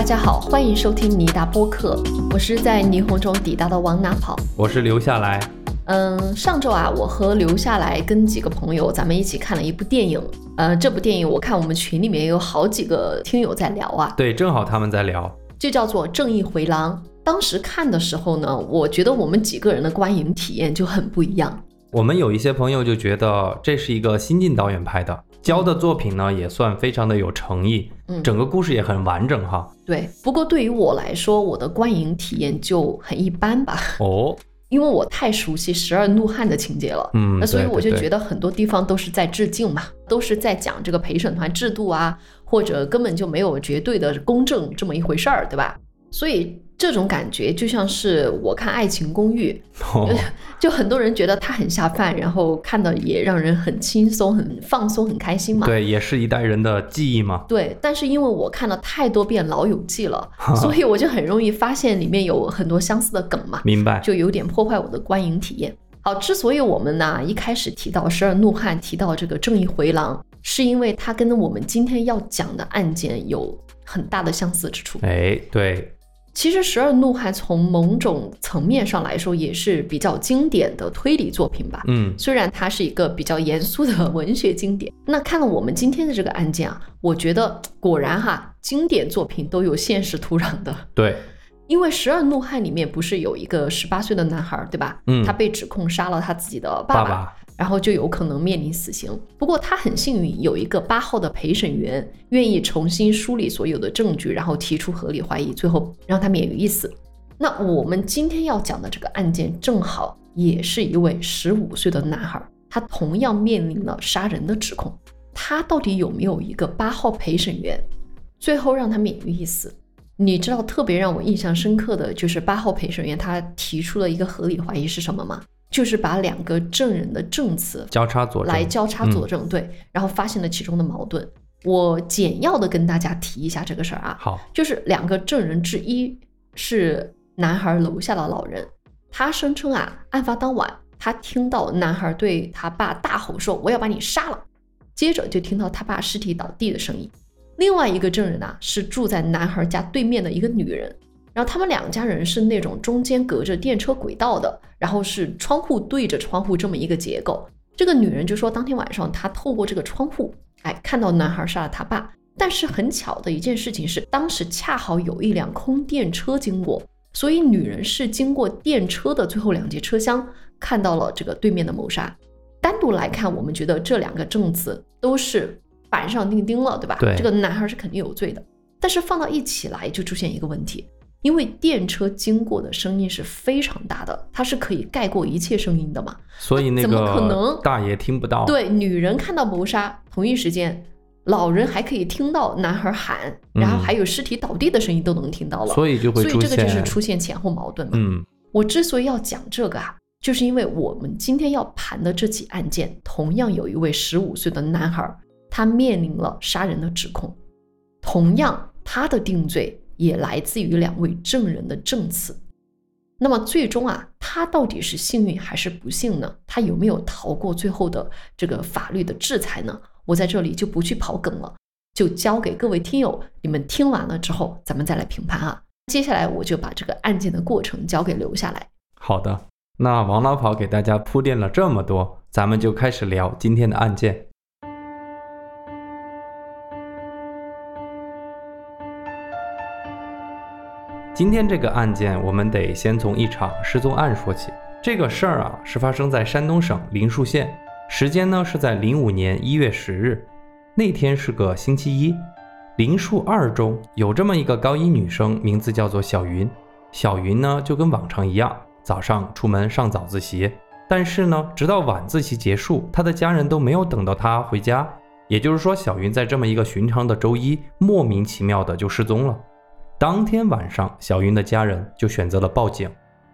大家好，欢迎收听尼达播客，我是在霓虹中抵达的往哪跑。我是留下来，嗯，上周啊，我和留下来跟几个朋友，咱们一起看了一部电影。呃，这部电影我看我们群里面有好几个听友在聊啊，对，正好他们在聊，就叫做《正义回廊》。当时看的时候呢，我觉得我们几个人的观影体验就很不一样。我们有一些朋友就觉得这是一个新晋导演拍的，教的作品呢也算非常的有诚意，嗯整个故事也很完整哈。对，不过对于我来说，我的观影体验就很一般吧，哦，因为我太熟悉《十二怒汉》的情节了。嗯，那所以我就觉得，得很多地方都是在致敬嘛，都是在讲这个陪审团制度啊，或者根本就没有绝对的公正这么一回事儿，对吧？所以这种感觉就像是我看《爱情公寓》，哦，就很多人觉得它很下饭，然后看的也让人很轻松、很放松、很开心嘛。对，也是一代人的记忆嘛。对，但是因为我看了太多遍《老友记》了，所以我就很容易发现里面有很多相似的梗嘛。明白，就有点破坏我的观影体验。好，之所以我们呢一开始提到《十二怒汉》，提到这个正义回廊，是因为它跟我们今天要讲的案件有很大的相似之处。哎，对，其实《十二怒汉》从某种层面上来说也是比较经典的推理作品吧。嗯，虽然它是一个比较严肃的文学经典，那看了我们今天的这个案件啊，我觉得果然哈，经典作品都有现实土壤的。对，因为《十二怒汉》里面不是有一个十八岁的男孩，对吧？嗯他被指控杀了他自己的爸爸爸，然后就有可能面临死刑。不过他很幸运，有一个八号的陪审员愿意重新梳理所有的证据，然后提出合理怀疑，最后让他免于一死。那我们今天要讲的这个案件，正好也是一位十五岁的男孩，他同样面临了杀人的指控。他到底有没有一个八号陪审员，最后让他免于一死？你知道特别让我印象深刻的就是八号陪审员他提出了一个合理怀疑是什么吗？就是把两个证人的证词交叉佐，来交叉佐证，对，然后发现了其中的矛盾。我简要的跟大家提一下这个事儿啊，好，就是两个证人之一是男孩楼下的老人，他声称啊，案发当晚他听到男孩对他爸大吼说：“我要把你杀了。”接着就听到他爸尸体倒地的声音。另外一个证人啊，是住在男孩家对面的一个女人，然后他们两家人是那种中间隔着电车轨道的，然后是窗户对着窗户这么一个结构。这个女人就说，当天晚上她透过这个窗户，哎，看到男孩杀了他爸。但是很巧的一件事情是，当时恰好有一辆空电车经过，所以女人是经过电车的最后两节车厢看到了这个对面的谋杀。单独来看，我们觉得这两个证词都是板上钉钉了，对吧？对这个男孩是肯定有罪的。但是放到一起来，就出现一个问题，因为电车经过的声音是非常大的，它是可以盖过一切声音的嘛。所以那怎么可个能大爷听不到，，对，女人看到谋杀，同一时间，老人还可以听到男孩喊，然后嗯还有尸体倒地的声音都能听到了。所以就会出所以这个就是，出现前后矛盾嘛。嗯，我之所以要讲这个啊，就是因为我们今天要盘的这起案件，同样有一位十五岁的男孩，他面临了杀人的指控，同样他的定罪也来自于两位证人的证词。那么最终啊，他到底是幸运还是不幸呢？他有没有逃过最后的这个法律的制裁呢？我在这里就不去跑梗了，就交给各位听友，你们听完了之后，咱们再来评判啊。接下来我就把这个案件的过程交给留下来。好的。那王老跑给大家铺垫了这么多，咱们就开始聊今天的案件。今天这个案件，我们得先从一场失踪案说起。这个事儿啊，是发生在山东省临沭县，时间呢是在零五年一月十日，那天是个星期一。临沭二中有这么一个高一女生，名字叫做小云。小云呢，就跟往常一样，早上出门上早自习，但是呢，直到晚自习结束，她的家人都没有等到她回家。也就是说，小云在这么一个寻常的周一，莫名其妙的就失踪了。当天晚上，小云的家人就选择了报警。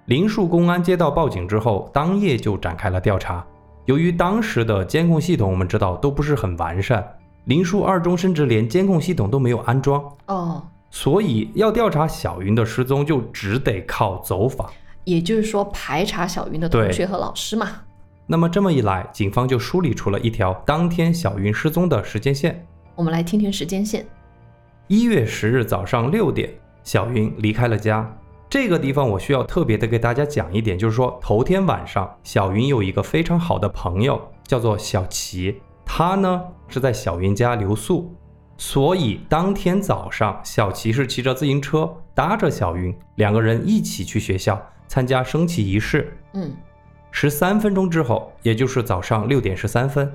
林树公安接到报警之后，当夜就展开了调查。由于当时的监控系统，我们知道都不是很完善，林树二中甚至连监控系统都没有安装，哦，所以要调查小云的失踪，就只得靠走访。也就是说排查小云的同学和老师嘛。那么这么一来，警方就梳理出了一条当天小云失踪的时间线。我们来听听时间线。一月十日早上六点，小云离开了家。这个地方我需要特别的给大家讲一点，就是说头天晚上，小云有一个非常好的朋友，叫做小齐，他呢是在小云家留宿，所以当天早上，小齐是骑着自行车搭着小云，两个人一起去学校参加升旗仪式。嗯，十三分钟之后，也就是早上六点十三分，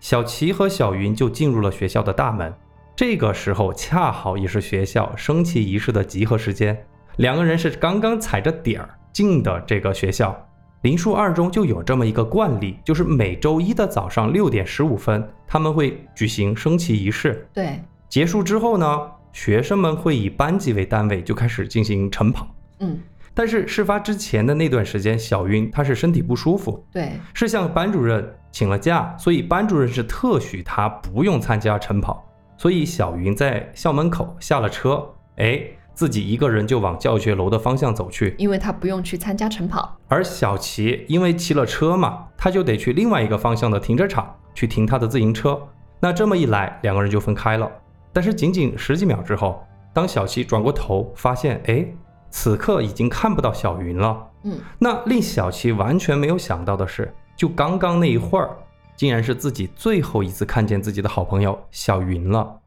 小齐和小云就进入了学校的大门。这个时候恰好也是学校升旗仪式的集合时间。两个人是刚刚踩着点儿进的这个学校，林树二中就有这么一个惯例，就是每周一的早上六点十五分，他们会举行升旗仪式。对，结束之后呢，学生们会以班级为单位就开始进行晨跑。嗯，但是事发之前的那段时间，小云她是身体不舒服，对，是向班主任请了假，所以班主任是特许她不用参加晨跑，所以小云在校门口下了车，哎。自己一个人就往教学楼的方向走去，因为他不用去参加晨跑。而小齐因为骑了车嘛，他就得去另外一个方向的停车场去停他的自行车。那这么一来，两个人就分开了。但是仅仅十几秒之后，当小齐转过头，发现哎，此刻已经看不到小云了。嗯，那令小齐完全没有想到的是，就刚刚那一会儿，竟然是自己最后一次看见自己的好朋友小云了。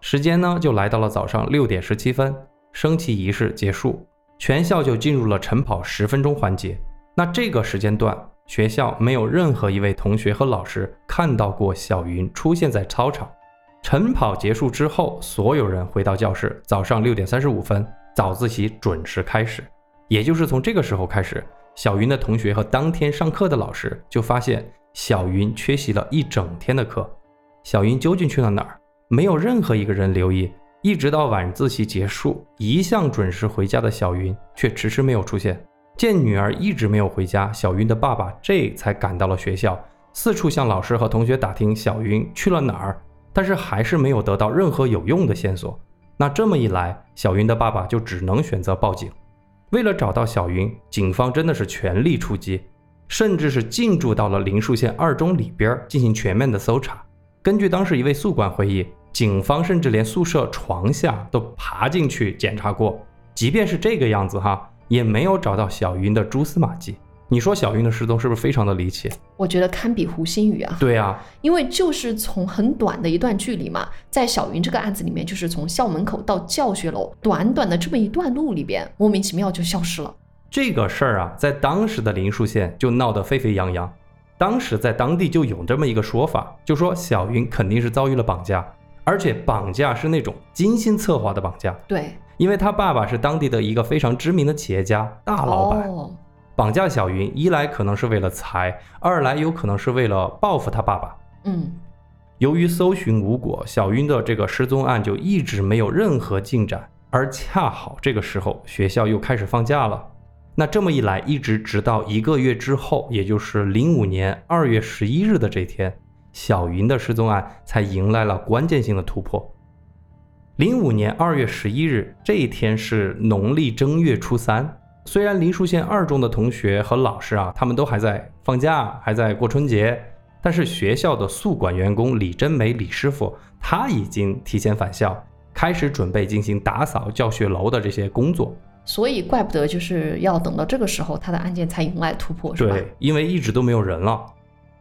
时间呢，就来到了早上六点十七分。升旗仪式结束，全校就进入了晨跑十分钟环节。那这个时间段，学校没有任何一位同学和老师看到过小云出现在操场。晨跑结束之后，所有人回到教室。早上六点三十五分，早自习准时开始。也就是从这个时候开始，小云的同学和当天上课的老师就发现小云缺席了一整天的课。小云究竟去了哪儿？没有任何一个人留意。一直到晚自习结束，一向准时回家的小云却迟迟没有出现。见女儿一直没有回家，小云的爸爸这才赶到了学校，四处向老师和同学打听小云去了哪儿，但是还是没有得到任何有用的线索。那这么一来，小云的爸爸就只能选择报警。为了找到小云，警方真的是全力出击，甚至是进驻到了林树县二中里边进行全面的搜查。根据当时一位宿管回忆。警方甚至连宿舍床下都爬进去检查过，即便是这个样子哈，也没有找到小云的蛛丝马迹。你说小云的失踪是不是非常的离奇？我觉得堪比胡心宇啊。对啊，因为就是从很短的一段距离嘛，在小云这个案子里面，就是从校门口到教学楼，短短的这么一段路里边，莫名其妙就消失了。这个事儿啊，在当时的林树县就闹得沸沸扬扬，当时在当地就有这么一个说法，就说小云肯定是遭遇了绑架。而且绑架是那种精心策划的绑架，对，因为他爸爸是当地的一个非常知名的企业家大老板，哦绑架小云，一来可能是为了财，二来有可能是为了报复他爸爸。嗯，由于搜寻无果，小云的这个失踪案就一直没有任何进展，而恰好这个时候学校又开始放假了，那这么一来，一直直到一个月之后，也就是零五年二月十一日的这天。小云的失踪案才迎来了关键性的突破。零五年二月十一日这一天是农历正月初三。虽然林树县二中的同学和老师啊，他们都还在放假，还在过春节，但是学校的宿管员工李真梅李师傅，他已经提前返校，开始准备进行打扫教学楼的这些工作。所以，怪不得就是要等到这个时候，他的案件才迎来突破，是吧？对，因为一直都没有人了。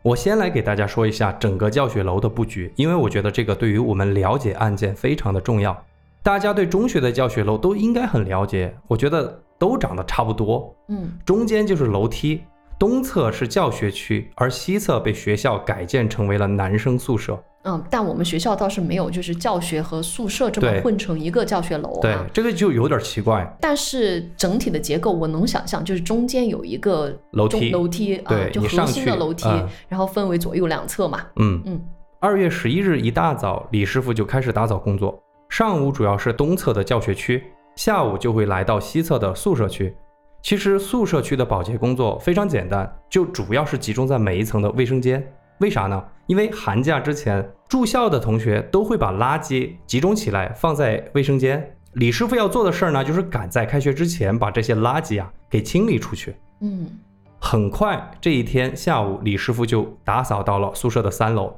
我先来给大家说一下整个教学楼的布局，因为我觉得这个对于我们了解案件非常的重要。大家对中学的教学楼都应该很了解，我觉得都长得差不多。嗯，中间就是楼梯，东侧是教学区，而西侧被学校改建成为了男生宿舍。嗯，但我们学校倒是没有，就是教学和宿舍这么混成一个教学楼。对，这个就有点奇怪。但是整体的结构我能想象，就是中间有一个楼梯，楼梯啊，就核心的楼梯，然后分为左右两侧嘛。嗯嗯。二月十一日一大早，李师傅就开始打扫工作。上午主要是东侧的教学区，下午就会来到西侧的宿舍区。其实宿舍区的保洁工作非常简单，就主要是集中在每一层的卫生间。为啥呢？因为寒假之前住校的同学都会把垃圾集中起来放在卫生间。李师傅要做的事儿呢，就是赶在开学之前把这些垃圾啊给清理出去。嗯，很快这一天下午，李师傅就打扫到了宿舍的三楼。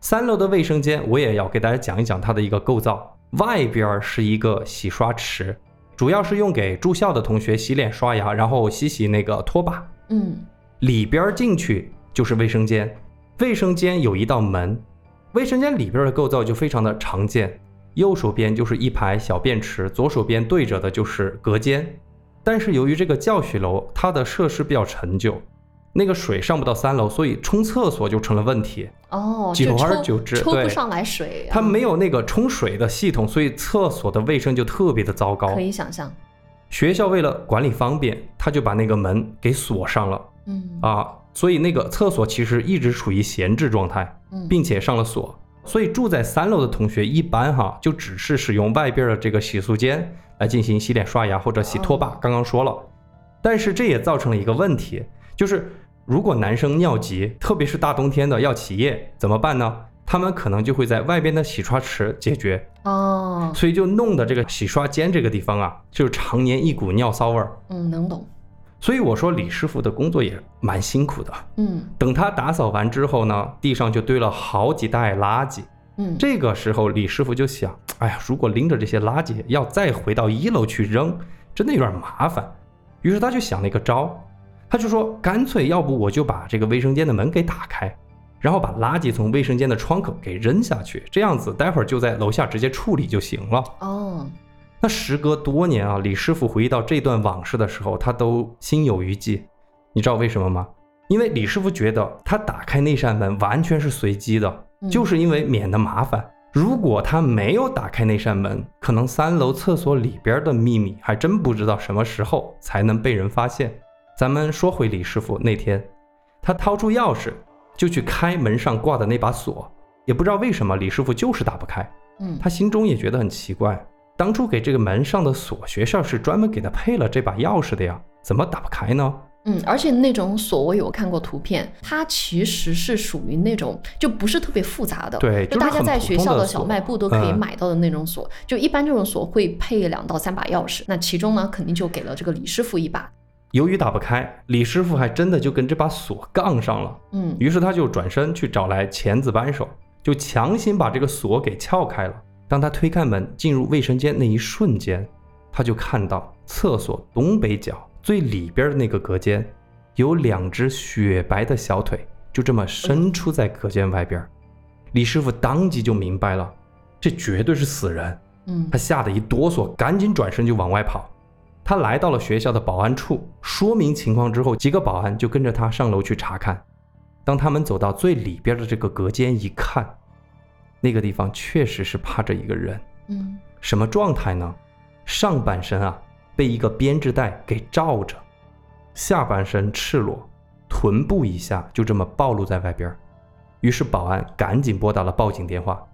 三楼的卫生间，我也要给大家讲一讲它的一个构造。外边是一个洗刷池，主要是用给住校的同学洗脸刷牙，然后洗洗那个拖把。嗯里边进去就是卫生间，卫生间有一道门，卫生间里边的构造就非常的常见。右手边就是一排小便池，左手边对着的就是隔间。但是由于这个教学楼它的设施比较陈旧，那个水上不到三楼，所以冲厕所就成了问题。哦，久而久之对抽不上来水，它嗯没有那个冲水的系统，所以厕所的卫生就特别的糟糕可。以想象。学校为了管理方便，他就把那个门给锁上了嗯啊，所以那个厕所其实一直处于闲置状态。嗯，并且上了锁，所以住在三楼的同学一般哈就只是使用外边的这个洗漱间来进行洗脸刷牙或者洗拖把。哦刚刚说了，但是这也造成了一个问题，就是如果男生尿急，特别是大冬天的要起夜，怎么办呢？他们可能就会在外边的洗刷池解决，哦，所以就弄得这个洗刷间这个地方啊，就常年一股尿骚味儿。嗯，能懂。所以我说李师傅的工作也蛮辛苦的。嗯等他打扫完之后呢，地上就堆了好几袋垃圾。嗯，这个时候，李师傅就想：哎呀，如果拎着这些垃圾要再回到一楼去扔，真的有点麻烦。于是他就想了一个招，他就说：干脆要不我就把这个卫生间的门给打开，然后把垃圾从卫生间的窗口给扔下去，这样子待会儿就在楼下直接处理就行了。哦，那时隔多年啊，李师傅回忆到这段往事的时候，他都心有余悸。你知道为什么吗？因为李师傅觉得他打开那扇门完全是随机的，嗯就是因为免得麻烦。如果他没有打开那扇门，可能三楼厕所里边的秘密还真不知道什么时候才能被人发现。咱们说回李师傅那天，他掏出钥匙就去开门上挂的那把锁，也不知道为什么李师傅就是打不开。嗯，他心中也觉得很奇怪，当初给这个门上的锁，学校是专门给他配了这把钥匙的呀，怎么打不开呢？嗯，而且那种锁我有看过图片，它其实是属于那种就不是特别复杂的，对就大家在学校的小卖部都可以嗯买到的那种锁。就一般这种锁会配两到三把钥匙，那其中呢肯定就给了这个李师傅一把。由于打不开，李师傅还真的就跟这把锁杠上了。嗯于是他就转身去找来钳子扳手，就强行把这个锁给撬开了。当他推开门进入卫生间那一瞬间，他就看到厕所东北角最里边的那个隔间，有两只雪白的小腿，就这么伸出在隔间外边。李师傅当即就明白了，这绝对是死人。嗯他吓得一哆嗦，赶紧转身就往外跑。他来到了学校的保安处，说明情况之后，几个保安就跟着他上楼去查看。当他们走到最里边的这个隔间一看，那个地方确实是趴着一个人，嗯什么状态呢？上半身啊被一个编织袋给罩着，下半身赤裸，臀部以下就这么暴露在外边儿。于是保安赶紧拨打了报警电话。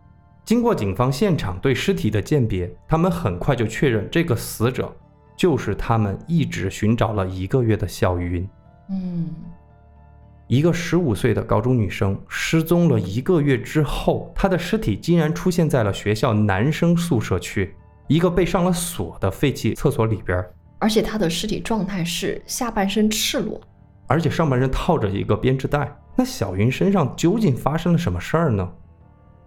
经过警方现场对尸体的鉴别，他们很快就确认这个死者就是他们一直寻找了一个月的小云。嗯一个十五岁的高中女生失踪了一个月之后，她的尸体竟然出现在了学校男生宿舍区一个被上了锁的废弃厕所里边儿，而且她的尸体状态是下半身赤裸。而且上半身套着一个编织袋。那小云身上究竟发生了什么事儿呢？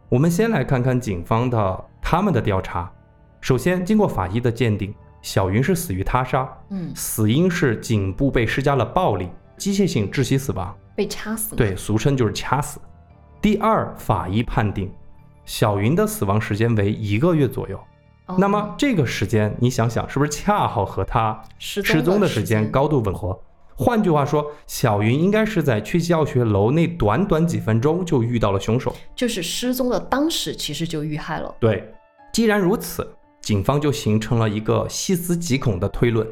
我们先来看看警方的他们的调查。首先，经过法医的鉴定，小云是死于他杀，嗯，死因是颈部被施加了暴力，机械性窒息死亡。被掐死。，对，俗称就是掐死。第二，法医判定小云的死亡时间为一个月左右。哦、那么这个时间，你想想，是不是恰好和他失失踪的时时间高度吻合？换句话说，小云应该是在去教学楼那短短几分钟就遇到了凶手。就是失踪的当时其实就遇害了。对，既然如此，警方就形成了一个细思极恐的推论：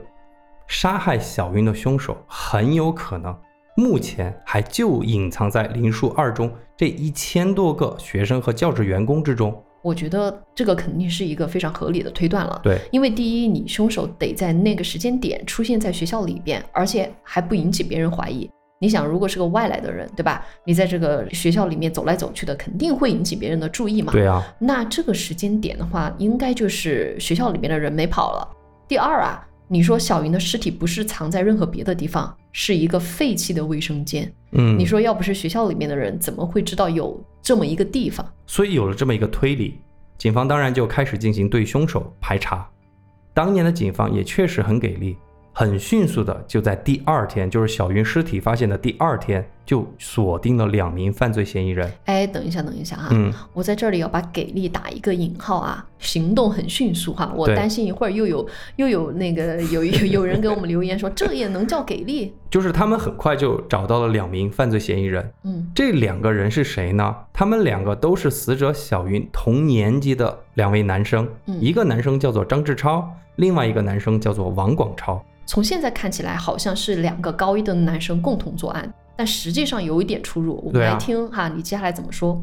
杀害小云的凶手很有可能目前还就隐藏在林树二中这一千多个学生和教职员工之中。我觉得这个肯定是一个非常合理的推断了。对，因为第一，你凶手得在那个时间点出现在学校里边，而且还不引起别人怀疑。你想，如果是个外来的人，对吧？你在这个学校里面走来走去的，肯定会引起别人的注意嘛。对啊，那这个时间点的话，应该就是学校里面的人没跑了。第二啊，你说小云的尸体不是藏在任何别的地方，是一个废弃的卫生间。嗯，你说要不是学校里面的人，怎么会知道有这么一个地方？所以有了这么一个推理，警方当然就开始进行对凶手排查。当年的警方也确实很给力，很迅速的就在第二天，就是小云尸体发现的第二天，就锁定了两名犯罪嫌疑人。哎，等一下，等一下哈，嗯，我在这里要把给力打一个引号啊，行动很迅速哈，我担心一会儿又有又有那个有有 有人给我们留言说这也能叫给力？就是他们很快就找到了两名犯罪嫌疑人。嗯，这两个人是谁呢？他们两个都是死者小云同年级的两位男生，嗯一个男生叫做张志超，另外一个男生叫做王广超。从现在看起来好像是两个高一的男生共同作案，但实际上有一点出入。我们来听哈，你接下来怎么说？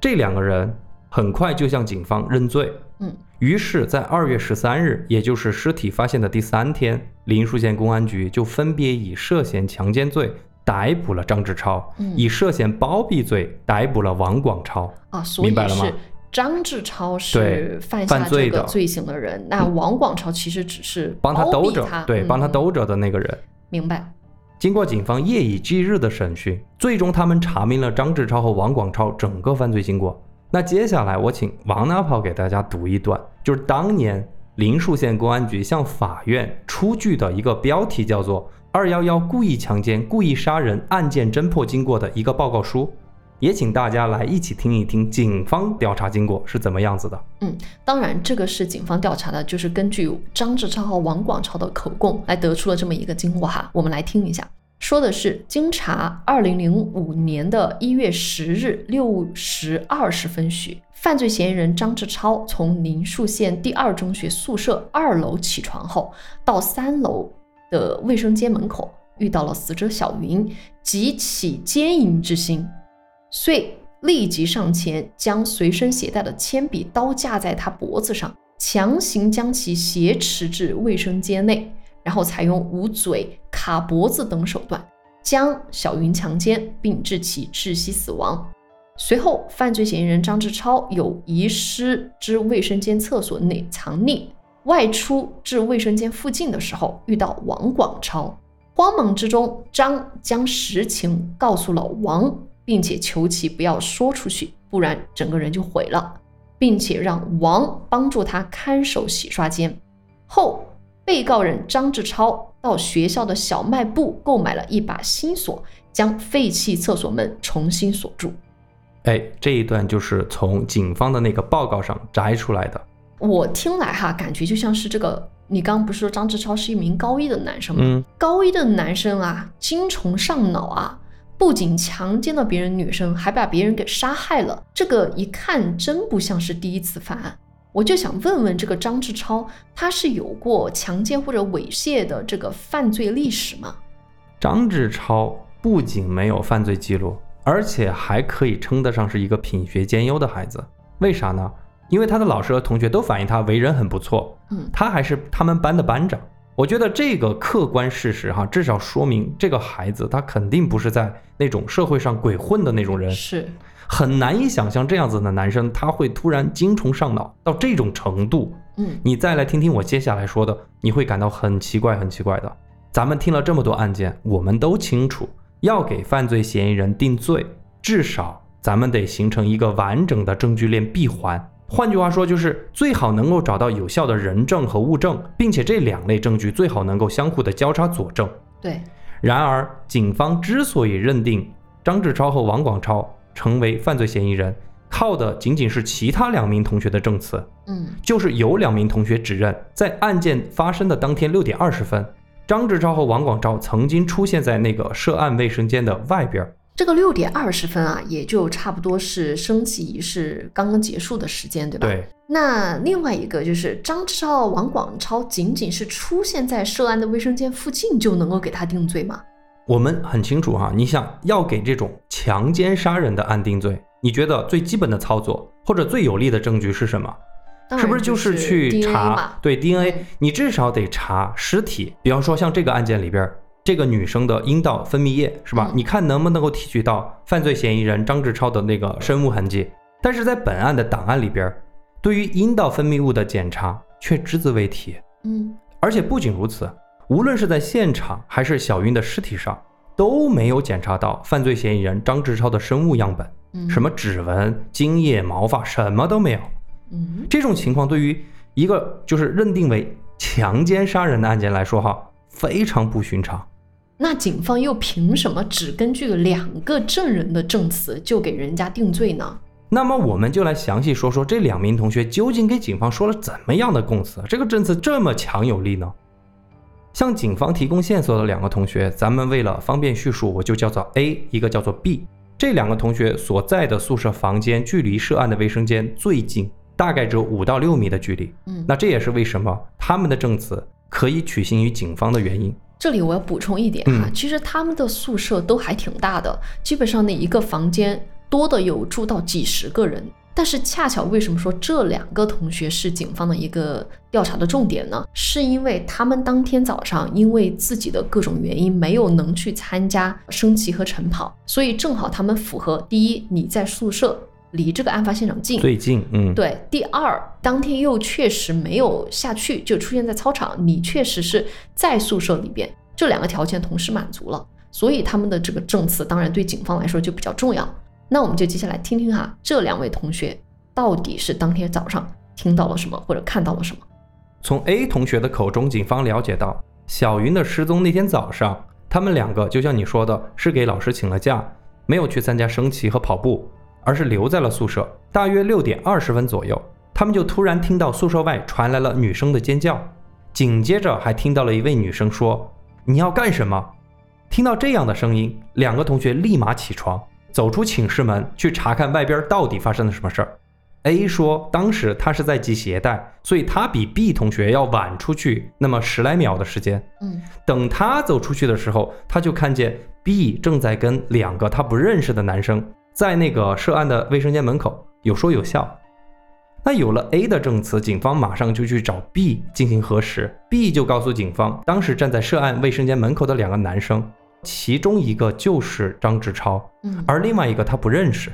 这两个人很快就向警方认罪。嗯，于是，在二月十三日，也就是尸体发现的第三天，林树县公安局就分别以涉嫌强奸罪逮捕了张志超，嗯以涉嫌包庇罪逮捕了王广超。啊，所以明白了吗是张志超是犯下犯罪的这个罪行的人，那王广超其实只是帮他兜着，对，帮他嗯兜着的那个人。明白。经过警方夜以继日的审讯，最终他们查明了张志超和王广超整个犯罪经过。那接下来我请王大炮给大家读一段，就是当年林树县公安局向法院出具的一个标题叫做“二幺幺故意强奸、故意杀人案件侦破经过”的一个报告书，也请大家来一起听一听警方调查经过是怎么样子的。嗯当然，这个是警方调查的，就是根据张志超和王广超的口供来得出了这么一个经过哈。我们来听一下，说的是经查，二零零五年的一月十日六时二十分许，犯罪嫌疑人张志超从宁树县第二中学宿舍二楼起床后，到三楼的卫生间门口遇到了死者小云，即起奸淫之心，遂立即上前将随身携带的铅笔刀架在他脖子上，强行将其挟持至卫生间内，然后采用捂嘴、卡脖子等手段将小云强奸，并致其窒息死亡。随后，犯罪嫌疑人张志超有遗失之卫生间厕所内藏匿，外出至卫生间附近的时候，遇到王广超。慌忙之中，张将实情告诉了王，并且求其不要说出去，不然整个人就毁了，并且让王帮助他看守洗刷间。后，被告人张志超到学校的小卖部购买了一把新锁，将废弃厕所门重新锁住。哎，这一段就是从警方的那个报告上摘出来的。我听来哈，感觉就像是这个，你刚刚不是说张志超是一名高一的男生吗？嗯，高一的男生啊，精虫上脑啊，不仅强奸了别人女生，还把别人给杀害了。这个一看真不像是第一次犯案。我就想问问这个张志超，他是有过强奸或者猥亵的这个犯罪历史吗？张志超不仅没有犯罪记录，而且还可以称得上是一个品学兼优的孩子。为啥呢？因为他的老师和同学都反映他为人很不错，嗯他还是他们班的班长。我觉得这个客观事实哈，至少说明这个孩子他肯定不是在那种社会上鬼混的那种人，是，很难以想象这样子的男生他会突然精虫上脑到这种程度。嗯你再来听听我接下来说的，你会感到很奇怪，很奇怪的。咱们听了这么多案件，我们都清楚，要给犯罪嫌疑人定罪，至少咱们得形成一个完整的证据链闭环。换句话说，就是最好能够找到有效的人证和物证，并且这两类证据最好能够相互的交叉佐证。对，然而，警方之所以认定张志超和王广超成为犯罪嫌疑人，靠的仅仅是其他两名同学的证词。嗯就是有两名同学指认，在案件发生的当天六点二十分，张志超和王广超曾经出现在那个涉案卫生间的外边儿。这个六点二十分啊，也就差不多是升旗仪式刚刚结束的时间，对吧？。对，那另外一个就是张志超、王广超仅仅是出现在涉案的卫生间附近就能够给他定罪吗？我们很清楚哈，你想要给这种强奸杀人的案定罪，你觉得最基本的操作或者最有力的证据是什么？是不是就是去查嘛？对 DNA？嗯你至少得查尸体，比方说像这个案件里边儿，这个女生的阴道分泌液是吧嗯？你看能不能够提取到犯罪嫌疑人张志超的那个生物痕迹？但是在本案的档案里边，对于阴道分泌物的检查却只字未提。嗯而且不仅如此，无论是在现场还是小云的尸体上，都没有检查到犯罪嫌疑人张志超的生物样本，嗯，什么指纹、精液、毛发，什么都没有。嗯，这种情况对于一个就是认定为强奸杀人的案件来说，哈，非常不寻常。那警方又凭什么只根据两个证人的证词就给人家定罪呢？那么我们就来详细说说这两名同学究竟给警方说了怎么样的供词，这个证词这么强有力呢？向警方提供线索的两个同学，咱们为了方便叙述，我就叫做 A，一个叫做 B。这两个同学所在的宿舍房间距离涉案的卫生间最近，大概只有五到六米的距离。嗯，那这也是为什么他们的证词可以取信于警方的原因。这里我要补充一点哈，嗯其实他们的宿舍都还挺大的，基本上那一个房间多的有住到几十个人。但是恰巧为什么说这两个同学是警方的一个调查的重点呢？是因为他们当天早上因为自己的各种原因没有能去参加升旗和晨跑，所以正好他们符合第一，你在宿舍离这个案发现场近，最近，嗯，对，第二，当天又确实没有下去，就出现在操场，你确实是在宿舍里边，这两个条件同时满足了，所以他们的这个证词当然对警方来说就比较重要。那我们就接下来听听哈，这两位同学到底是当天早上听到了什么，或者看到了什么。从 A 同学的口中，警方了解到，小云的失踪那天早上，他们两个就像你说的，是给老师请了假，没有去参加升旗和跑步，而是留在了宿舍。大约六点二十分左右，他们就突然听到宿舍外传来了女生的尖叫，紧接着还听到了一位女生说：“你要干什么？”听到这样的声音，两个同学立马起床，走出寝室门去查看外边到底发生了什么事儿。A 说，当时他是在系鞋带，所以他比 B 同学要晚出去那么十来秒的时间。嗯等他走出去的时候，他就看见 B 正在跟两个他不认识的男生在那个涉案的卫生间门口有说有笑。那有了 A 的证词，警方马上就去找 B 进行核实。B 就告诉警方，当时站在涉案卫生间门口的两个男生，其中一个就是张志超，嗯而另外一个他不认识。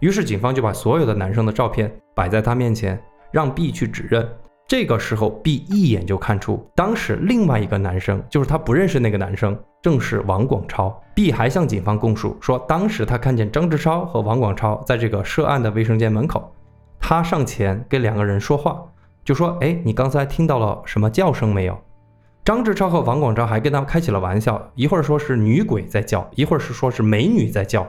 于是警方就把所有的男生的照片摆在他面前，让 B 去指认。这个时候，B 一眼就看出，当时另外一个男生就是他不认识那个男生，正是王广超。B 还向警方供述说，当时他看见张志超和王广超在这个涉案的卫生间门口，他上前跟两个人说话，就说：“哎，你刚才听到了什么叫声没有？”张志超和王广超还跟他开起了玩笑，一会儿说是女鬼在叫，一会儿是说是美女在叫。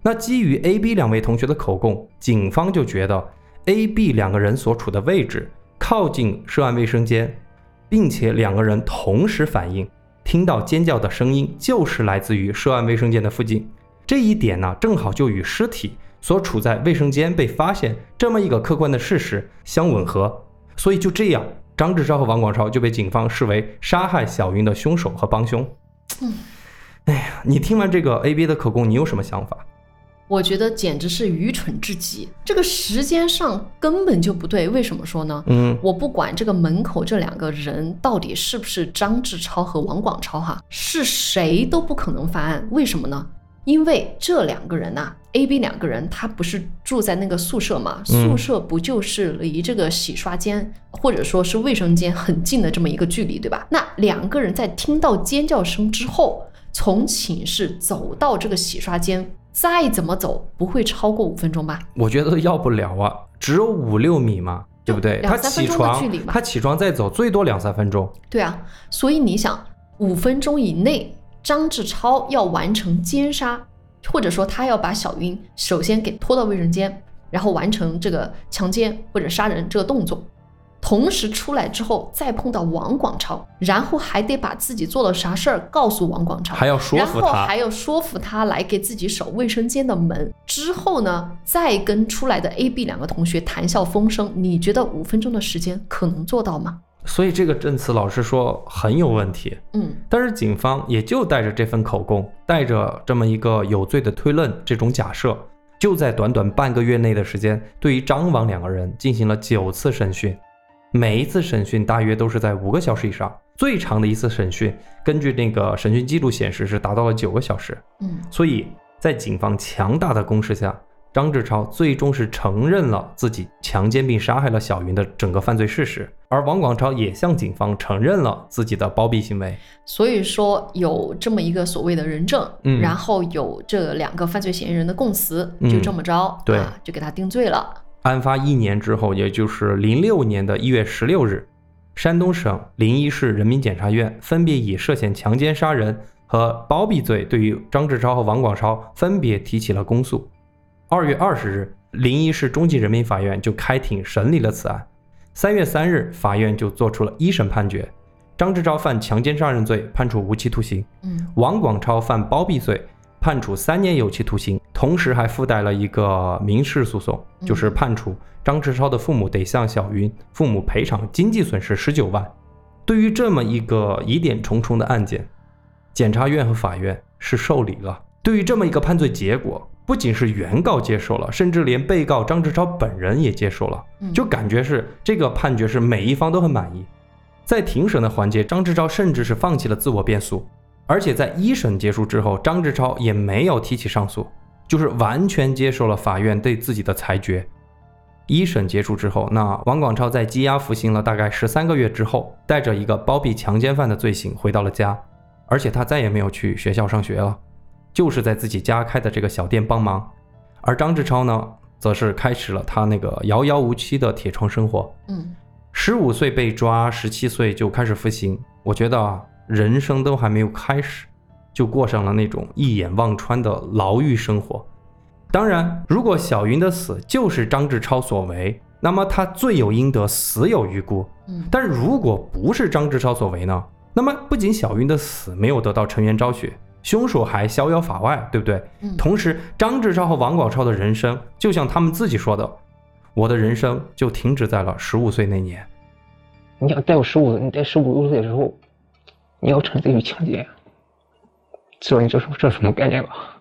那基于 A、B 两位同学的口供，警方就觉得 A、B 两个人所处的位置靠近涉案卫生间，并且两个人同时反应，听到尖叫的声音就是来自于涉案卫生间的附近。这一点呢，正好就与尸体所处在卫生间被发现这么一个客观的事实相吻合。所以就这样，张志超和王广超就被警方视为杀害小云的凶手和帮凶。嗯，哎呀，你听完这个 A、B 的口供，你有什么想法？我觉得简直是愚蠢至极，这个时间上根本就不对。为什么说呢？嗯我不管这个门口这两个人到底是不是张志超和王广超哈，是谁都不可能犯案。为什么呢？因为这两个人呐、a B 两个人，他不是住在那个宿舍嘛？嗯宿舍不就是离这个洗刷间或者说是卫生间很近的这么一个距离，对吧？那两个人在听到尖叫声之后，从寝室走到这个洗刷间，再怎么走不会超过五分钟吧？我觉得要不了啊，只有五六米嘛，对不对？他两三分起床钟的距离，嘛他起床再走，最多两三分钟。对啊，所以你想，五分钟以内，张志超要完成奸杀，或者说他要把小云首先给拖到卫生间，然后完成这个强奸或者杀人这个动作，同时出来之后再碰到王广超，然后还得把自己做了啥事儿告诉王广超，还要说服他然后还要说服他来给自己守卫生间的门。之后呢，再跟出来的 A、B 两个同学谈笑风生。你觉得五分钟的时间可能做到吗？所以这个证词老师说很有问题。嗯。但是警方也就带着这份口供，带着这么一个有罪的推论这种假设，就在短短半个月内的时间，对于张王两个人进行了九次审讯，每一次审讯大约都是在五个小时以上，最长的一次审讯，根据那个审讯记录显示是达到了九个小时。嗯所以在警方强大的攻势下，张志超最终是承认了自己强奸并杀害了小云的整个犯罪事实，而王广超也向警方承认了自己的包庇行为。所以说有这么一个所谓的人证，嗯然后有这两个犯罪嫌疑人的供词，嗯就这么着，对啊，就给他定罪了。案发一年之后，也就是零六年的一月十六日，山东省临沂市人民检察院分别以涉嫌强奸杀人和包庇罪，对于张志超和王广超分别提起了公诉。二月二十日，临沂市中级人民法院就开庭审理了此案。三月三日，法院就作出了一审判决：张志超犯强奸杀人罪，判处无期徒刑；嗯王广超犯包庇罪，判处三年有期徒刑，同时还附带了一个民事诉讼，嗯就是判处张志超的父母得向小云父母赔偿经济损失十九万。对于这么一个疑点重重的案件，检察院和法院是受理了。对于这么一个判罪结果，不仅是原告接受了，甚至连被告张志超本人也接受了。嗯就感觉是这个判决是每一方都很满意。在庭审的环节，张志超甚至是放弃了自我辩诉，而且在一审结束之后，张志超也没有提起上诉，就是完全接受了法院对自己的裁决。一审结束之后，那王广超在羁押服刑了大概十三个月之后，带着一个包庇强奸犯的罪行回到了家，而且他再也没有去学校上学了，就是在自己家开的这个小店帮忙。而张志超呢，则是开始了他那个遥遥无期的铁窗生活。嗯十五岁被抓，十七岁就开始服刑。我觉得啊，人生都还没有开始，就过上了那种一眼望穿的牢狱生活。当然，如果小云的死就是张志超所为，那么他罪有应得，死有余辜。嗯但如果不是张志超所为呢？那么不仅小云的死没有得到沉冤昭雪，凶手还逍遥法外，对不对？嗯同时，张志超和王广超的人生，就像他们自己说的，我的人生就停止在了十五岁那年。你想在我十五，你在十五六岁的时候，你要承罪于强奸，知道你这是这是什么概念吧？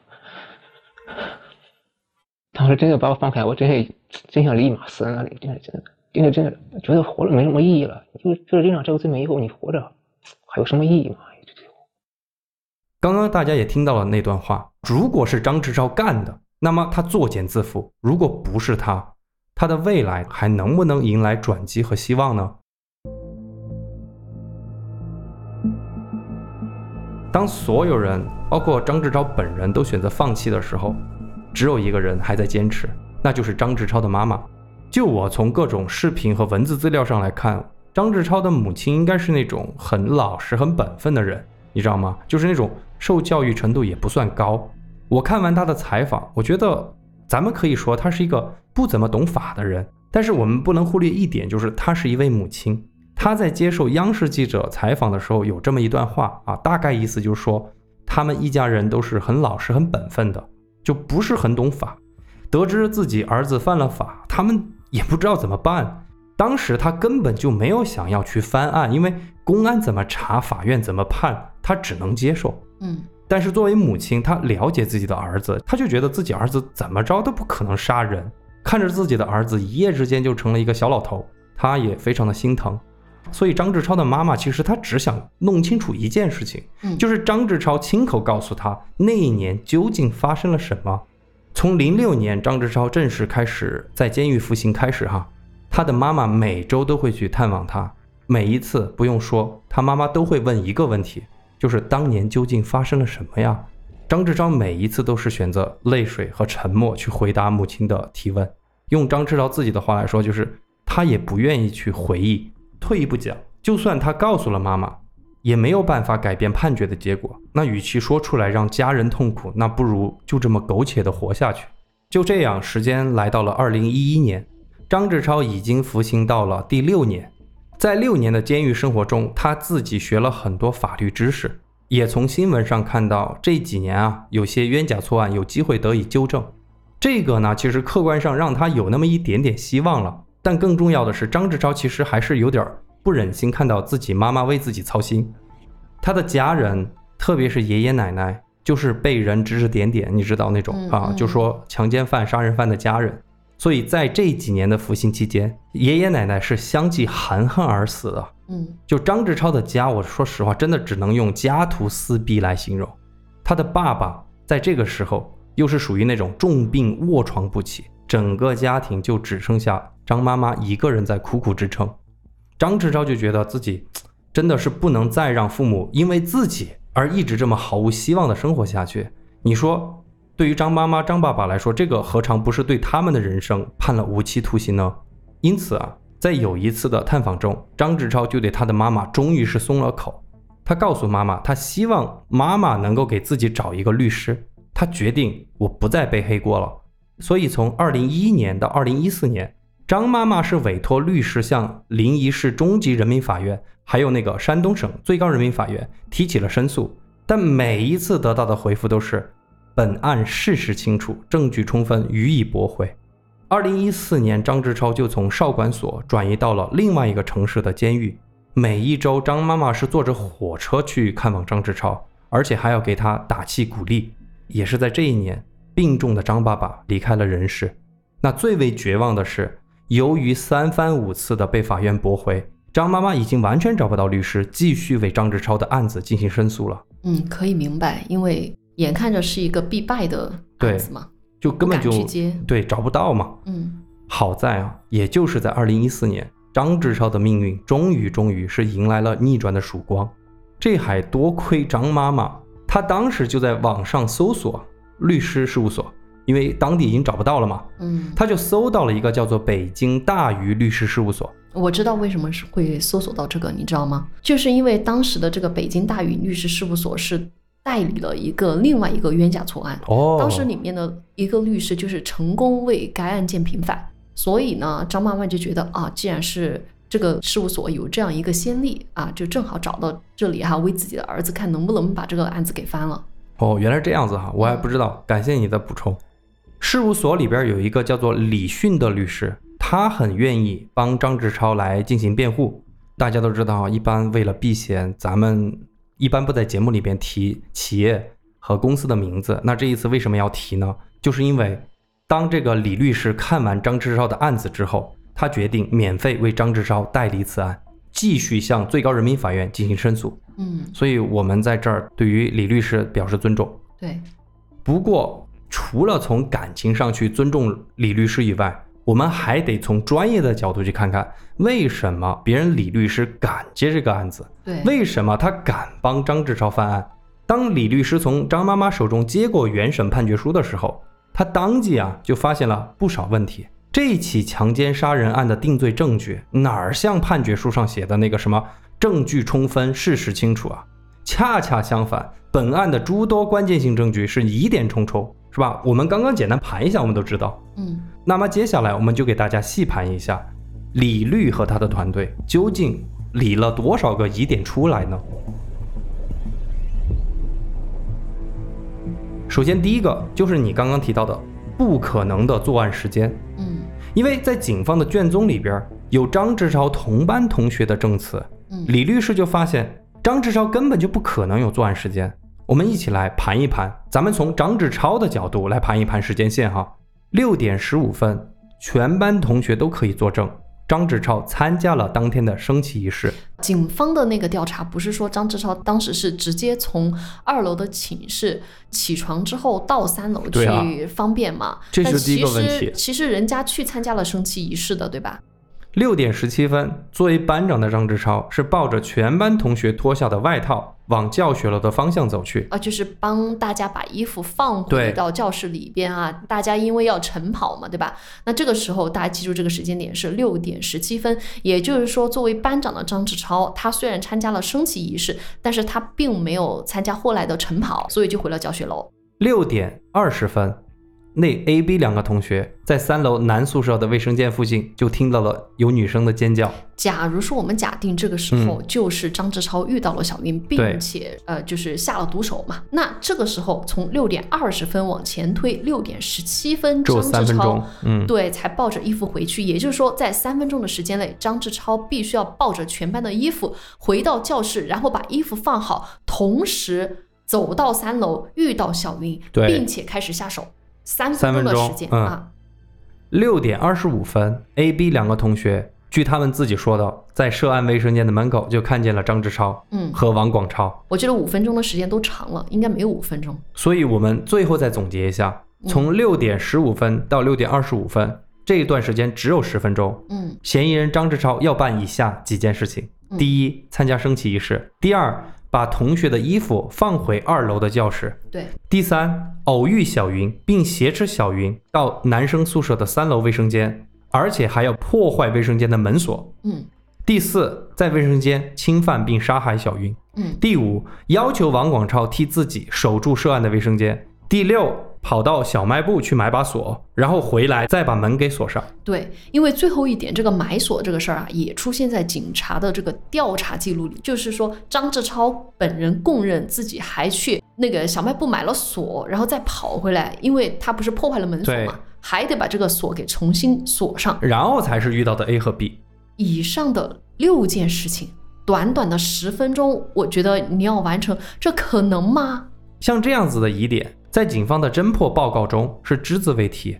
当时真的把我放开，我真是真想立马死在那里，真的真的，因为真的觉得活着没什么意义了。就就是认了这个罪名以后，你活着还有什么意义吗？刚刚大家也听到了那段话，如果是张志超干的，那么他作茧自缚；如果不是他，他的未来还能不能迎来转机和希望呢？当所有人，包括张志超本人都选择放弃的时候，只有一个人还在坚持，那就是张志超的妈妈。就我从各种视频和文字资料上来看，张志超的母亲应该是那种很老实、很本分的人，你知道吗？就是那种受教育程度也不算高。我看完他的采访，我觉得咱们可以说他是一个不怎么懂法的人，但是我们不能忽略一点，就是他是一位母亲。她在接受央视记者采访的时候，有这么一段话啊，大概意思就是说，他们一家人都是很老实、很本分的，就不是很懂法。得知自己儿子犯了法，他们也不知道怎么办。当时他根本就没有想要去翻案，因为公安怎么查，法院怎么判，他只能接受。嗯但是作为母亲，她了解自己的儿子，她就觉得自己儿子怎么着都不可能杀人。看着自己的儿子一夜之间就成了一个小老头，她也非常的心疼。所以张志超的妈妈其实她只想弄清楚一件事情，嗯，就是张志超亲口告诉她那一年究竟发生了什么。从零六年张志超正式开始在监狱服刑开始，哈，他的妈妈每周都会去探望他，每一次不用说，他妈妈都会问一个问题，就是当年究竟发生了什么呀？张志超每一次都是选择泪水和沉默去回答母亲的提问。用张志超自己的话来说，就是他也不愿意去回忆。退一步讲，就算他告诉了妈妈，也没有办法改变判决的结果。那与其说出来让家人痛苦，那不如就这么苟且的活下去。就这样，时间来到了二零一一年，张志超已经服刑到了第六年。在六年的监狱生活中，他自己学了很多法律知识，也从新闻上看到这几年啊，有些冤假错案有机会得以纠正。这个呢，其实客观上让他有那么一点点希望了。但更重要的是，张志超其实还是有点不忍心看到自己妈妈为自己操心。他的家人，特别是爷爷奶奶，就是被人指指点点，你知道那种啊，就说强奸犯、杀人犯的家人。所以在这几年的服刑期间，爷爷奶奶是相继含恨而死的。嗯就张志超的家，我说实话，真的只能用家徒四壁来形容。他的爸爸在这个时候又是属于那种重病卧床不起，整个家庭就只剩下张妈妈一个人在苦苦支撑。张志超就觉得自己真的是不能再让父母因为自己而一直这么毫无希望的生活下去。你说对于张妈妈、张爸爸来说，这个何尝不是对他们的人生判了无期徒刑呢？因此啊，在有一次的探访中，张志超就对他的妈妈终于是松了口。他告诉妈妈，他希望妈妈能够给自己找一个律师。他决定，我不再背黑锅了。所以，从二零一一年到二零一四年，张妈妈是委托律师向临沂市中级人民法院，还有那个山东省最高人民法院提起了申诉。但每一次得到的回复都是，本案事实清楚，证据充分，予以驳回。二零一四年，张志超就从少管所转移到了另外一个城市的监狱。每一周，张妈妈是坐着火车去看望张志超，而且还要给他打气鼓励。也是在这一年，病重的张爸爸离开了人世。那最为绝望的是，由于三番五次的被法院驳回，张妈妈已经完全找不到律师继续为张志超的案子进行申诉了。嗯，可以明白，因为眼看着是一个必败的案子嘛，就根本就对找不到嘛。嗯，好在啊，也就是在二零一四年，张志超的命运终于终于是迎来了逆转的曙光。这还多亏张妈妈。她当时就在网上搜索律师事务所，因为当地已经找不到了嘛。嗯，他就搜到了一个叫做北京大鱼律师事务所。我知道为什么是会搜索到这个，你知道吗？就是因为当时的这个北京大鱼律师事务所是代理了一个另外一个冤假错案。哦，当时里面的一个律师就是成功为该案件平反，所以呢，张妈妈就觉得啊，既然是。这个事务所有这样一个先例啊，就正好找到这里哈，为自己的儿子看能不能把这个案子给翻了。哦，原来这样子哈，我还不知道，感谢你的补充。事务所里边有一个叫做李迅的律师，他很愿意帮张志超来进行辩护。大家都知道，一般为了避嫌，咱们一般不在节目里边提企业和公司的名字。那这一次为什么要提呢？就是因为当这个李律师看完张志超的案子之后。他决定免费为张志超代理此案，继续向最高人民法院进行申诉。嗯，所以我们在这儿对于李律师表示尊重。对，不过除了从感情上去尊重李律师以外，我们还得从专业的角度去看看，为什么别人李律师敢接这个案子？对，为什么他敢帮张志超翻案？当李律师从张妈妈手中接过原审判决书的时候，他当即啊就发现了不少问题。这起强奸杀人案的定罪证据哪儿像判决书上写的那个什么证据充分、事实清楚啊？恰恰相反，本案的诸多关键性证据是疑点重重，是吧？我们刚刚简单盘一下，我们都知道。嗯，那么接下来我们就给大家细盘一下，李律和他的团队究竟理了多少个疑点出来呢？首先，第一个就是你刚刚提到的不可能的作案时间。嗯。因为在警方的卷宗里边有张志超同班同学的证词，李律师就发现张志超根本就不可能有作案时间。我们一起来盘一盘，咱们从张志超的角度来盘一盘时间线哈。六点十五分，全班同学都可以作证。张志超参加了当天的升旗仪式。警方的那个调查不是说张志超当时是直接从二楼的寝室起床之后到三楼去方便吗？这是第一个问题。其实人家去参加了升旗仪式的，对吧？六点十七分，作为班长的张志超是抱着全班同学脱下的外套往教学楼的方向走去啊，就是帮大家把衣服放回到教室里边啊。大家因为要晨跑嘛，对吧？那这个时候大家记住这个时间点是六点十七分，也就是说，作为班长的张志超，他虽然参加了升旗仪式，但是他并没有参加后来的晨跑，所以就回了教学楼。六点二十分。那 A、B 两个同学在三楼男宿舍的卫生间附近就听到了有女生的尖叫。假如说我们假定这个时候就是张志超遇到了小云，并且呃就是下了毒手嘛，那这个时候从六点二十分往前推，六点十七分，张志超嗯。对才抱着衣服回去，也就是说在三分钟的时间内，张志超必须要抱着全班的衣服回到教室，然后把衣服放好，同时走到三楼遇到小云，并且开始下手。三分钟的时间啊，六点二十五分，A、B 两个同学，据他们自己说的，在涉案卫生间的门口就看见了张志超，嗯，和王广超。我觉得五分钟的时间都长了，应该没有五分钟。所以我们最后再总结一下，从六点十五分到六点二十五分这一段时间只有十分钟。嗯，嫌疑人张志超要办以下几件事情：第一，参加升旗仪式；第二，把同学的衣服放回二楼的教室。对，第三，偶遇小云，并挟持小云到男生宿舍的三楼卫生间，而且还要破坏卫生间的门锁。嗯第四，在卫生间侵犯并杀害小云。嗯第五，要求王广超替自己守住涉案的卫生间。第六，跑到小卖部去买把锁，然后回来再把门给锁上。对，因为最后一点，这个买锁这个事儿啊，也出现在警察的这个调查记录里，就是说张志超本人供认自己还去那个小卖部买了锁，然后再跑回来，因为他不是破坏了门锁嘛，还得把这个锁给重新锁上。然后才是遇到的 A 和 B。以上的六件事情，短短的十分钟，我觉得你要完成，这可能吗？像这样子的疑点，在警方的侦破报告中是只字未提。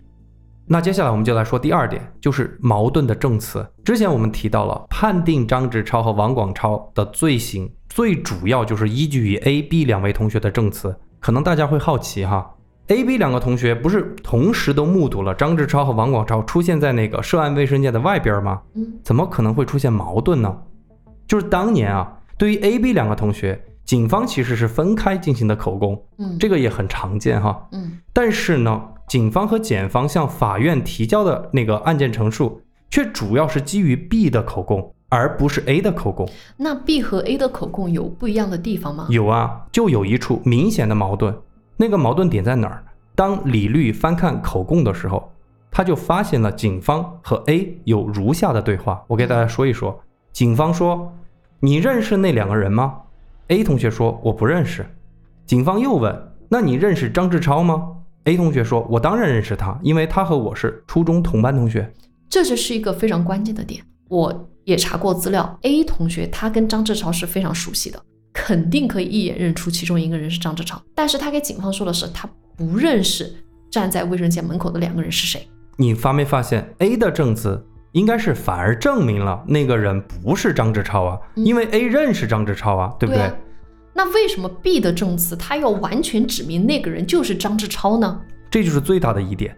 那接下来我们就来说第二点，就是矛盾的证词。之前我们提到了，判定张志超和王广超的罪行，最主要就是依据于 A、B 两位同学的证词。可能大家会好奇哈，A、B 两个同学不是同时都目睹了张志超和王广超出现在那个涉案卫生间的外边吗？嗯怎么可能会出现矛盾呢？就是当年啊，对于 A、B 两个同学，警方其实是分开进行的口供，嗯，这个也很常见哈。嗯但是呢，警方和检方向法院提交的那个案件陈述，却主要是基于 B 的口供，而不是 A 的口供。那 B 和 A 的口供有不一样的地方吗？有啊，就有一处明显的矛盾。那个矛盾点在哪儿？当李律翻看口供的时候，他就发现了警方和 A 有如下的对话。我给大家说一说。警方说：“你认识那两个人吗？”A 同学说：“我不认识。”警方又问：“那你认识张志超吗？”A 同学说：“我当然认识他，因为他和我是初中同班同学。这就是一个非常关键的点。我也查过资料，A 同学他跟张志超是非常熟悉的，肯定可以一眼认出其中一个人是张志超。但是他给警方说的是他不认识站在卫生间门口的两个人是谁。你发没发现 A 的证词应该是反而证明了那个人不是张志超啊？嗯因为 A 认识张志超啊，对不对？啊那为什么 B 的证词他要完全指明那个人就是张志超呢？这就是最大的疑点。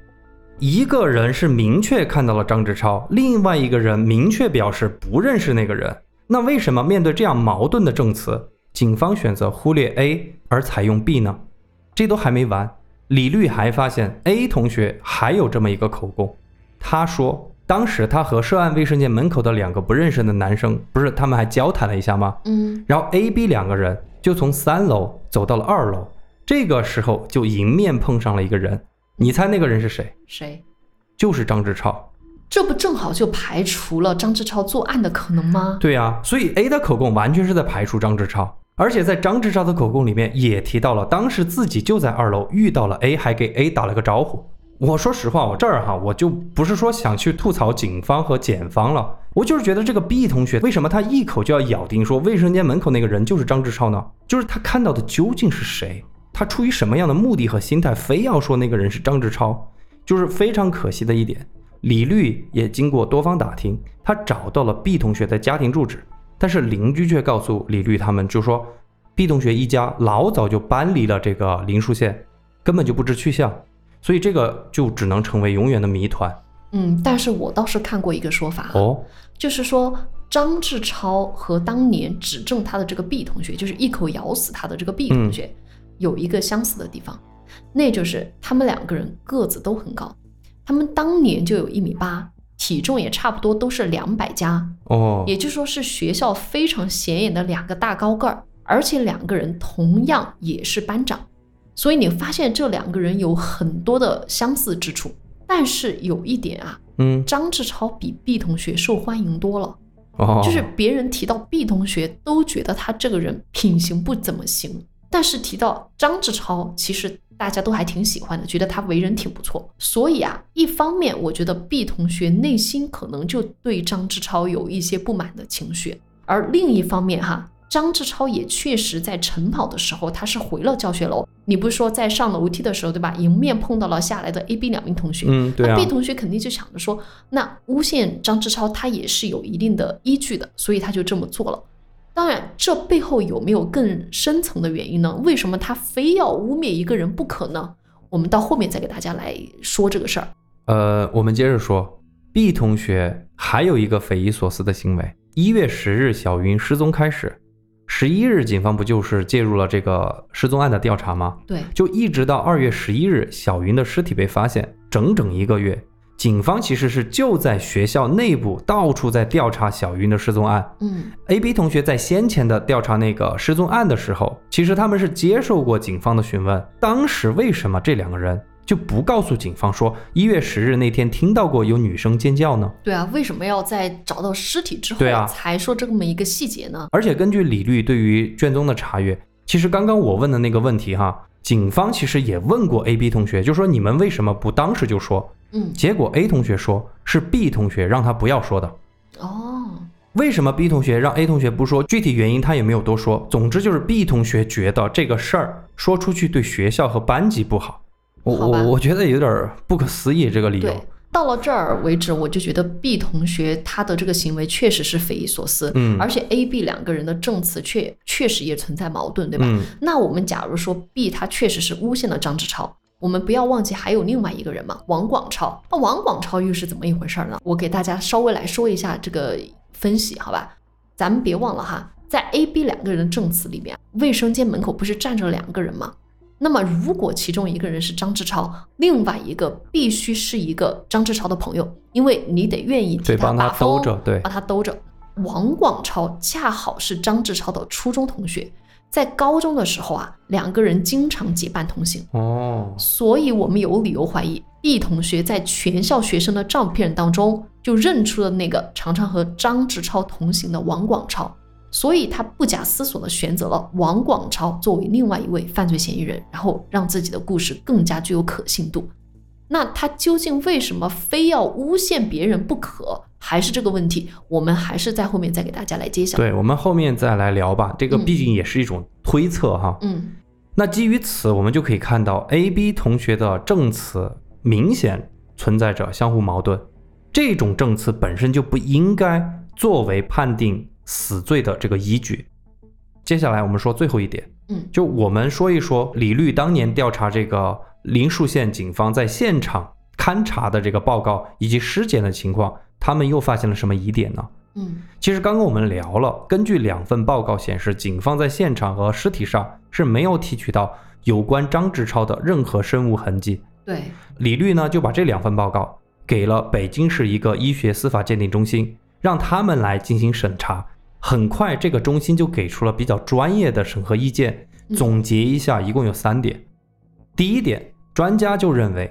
一个人是明确看到了张志超，另外一个人明确表示不认识那个人。那为什么面对这样矛盾的证词，警方选择忽略 A 而采用 B 呢？这都还没完，李律还发现 A 同学还有这么一个口供，他说当时他和涉案卫生间门口的两个不认识的男生，不是他们还交谈了一下吗？嗯，然后 A、B 两个人就从三楼走到了二楼，这个时候就迎面碰上了一个人，你猜那个人是谁？谁？就是张志超。这不正好就排除了张志超作案的可能吗？对呀、所以 A 的口供完全是在排除张志超，而且在张志超的口供里面也提到了当时自己就在二楼遇到了 A，还给 A 打了个招呼。我说实话，我这儿哈，我就不是说想去吐槽警方和检方了，我就是觉得这个 B 同学为什么他一口就要咬定说卫生间门口那个人就是张志超呢？就是他看到的究竟是谁？他出于什么样的目的和心态，非要说那个人是张志超？就是非常可惜的一点。李律也经过多方打听，他找到了 B 同学的家庭住址，但是邻居却告诉李律他们，就说 B 同学一家老早就搬离了这个林树县，根本就不知去向，所以这个就只能成为永远的谜团。嗯，但是我倒是看过一个说法，哦，就是说张志超和当年指证他的这个 B 同学，就是一口咬死他的这个 B 同学，有一个相似的地方，那就是他们两个人个子都很高，他们当年就有一米八，体重也差不多都是两百加，哦，也就是说是学校非常显眼的两个大高个儿，而且两个人同样也是班长，所以你发现这两个人有很多的相似之处。但是有一点啊，嗯，张志超比 B 同学受欢迎多了，哦，就是别人提到 B 同学都觉得他这个人品行不怎么行，但是提到张志超，其实大家都还挺喜欢的，觉得他为人挺不错。所以啊，一方面我觉得 B 同学内心可能就对张志超有一些不满的情绪，而另一方面哈。张志超也确实在晨跑的时候，他是回了教学楼。你不是说在上楼梯的时候，对吧？迎面碰到了下来的 A、B 两名同学，嗯，对那啊 B 同学肯定就想着说，那诬陷张志超他也是有一定的依据的，所以他就这么做了。当然，这背后有没有更深层的原因呢？为什么他非要污蔑一个人不可呢？我们到后面再给大家来说这个事儿。呃，我们接着说，B 同学还有一个匪夷所思的行为。一月十日小云失踪开始，十一日，警方不就是介入了这个失踪案的调查吗？对，就一直到二月十一日，小云的尸体被发现，整整一个月，警方其实是就在学校内部到处在调查小云的失踪案。嗯 A、B 同学在先前的调查那个失踪案的时候，其实他们是接受过警方的询问，当时为什么这两个人就不告诉警方说一月十日那天听到过有女生尖叫呢？对啊，为什么要在找到尸体之后才说这么一个细节呢？而且根据李律对于卷宗的查阅，其实刚刚我问的那个问题哈，警方其实也问过 A、B 同学，就说你们为什么不当时就说？嗯，结果 A 同学说是 B 同学让他不要说的。哦，为什么 B 同学让 A 同学不说？具体原因他也没有多说。总之就是 B 同学觉得这个事儿说出去对学校和班级不好。我我我觉得有点儿不可思议这个理由对。，到了这儿为止，我就觉得 B 同学他的这个行为确实是匪夷所思，嗯而且 A、B 两个人的证词确确实也存在矛盾，对吧？嗯那我们假如说 B 他确实是诬陷了张志超，我们不要忘记还有另外一个人嘛，王广超。那王广超又是怎么一回事儿呢？我给大家稍微来说一下这个分析，好吧？咱们别忘了哈，在 A、B 两个人的证词里面，卫生间门口不是站着两个人吗？那么，如果其中一个人是张志超，另外一个必须是一个张志超的朋友，因为你得愿意帮他把兜着，对帮他兜着。王广超恰好是张志超的初中同学，在高中的时候啊，两个人经常结伴同行，哦，所以我们有理由怀疑 B 同学在全校学生的照片当中就认出了那个常常和张志超同行的王广超，所以他不假思索地选择了王广超作为另外一位犯罪嫌疑人，然后让自己的故事更加具有可信度。那他究竟为什么非要诬陷别人不可？还是这个问题，我们还是在后面再给大家来揭晓。对，我们后面再来聊吧。这个嗯毕竟也是一种推测哈。嗯那基于此，我们就可以看到 A、B 同学的证词明显存在着相互矛盾，这种证词本身就不应该作为判定死罪的这个依据。接下来我们说最后一点，嗯就我们说一说李律当年调查这个林树县警方在现场勘查的这个报告以及尸检的情况，他们又发现了什么疑点呢？嗯其实刚刚我们聊了，根据两份报告显示，警方在现场和尸体上是没有提取到有关张志超的任何生物痕迹。对，李律呢就把这两份报告给了北京市一个医学司法鉴定中心，让他们来进行审查。很快，这个中心就给出了比较专业的审核意见。嗯总结一下，一共有三点。第一点，专家就认为，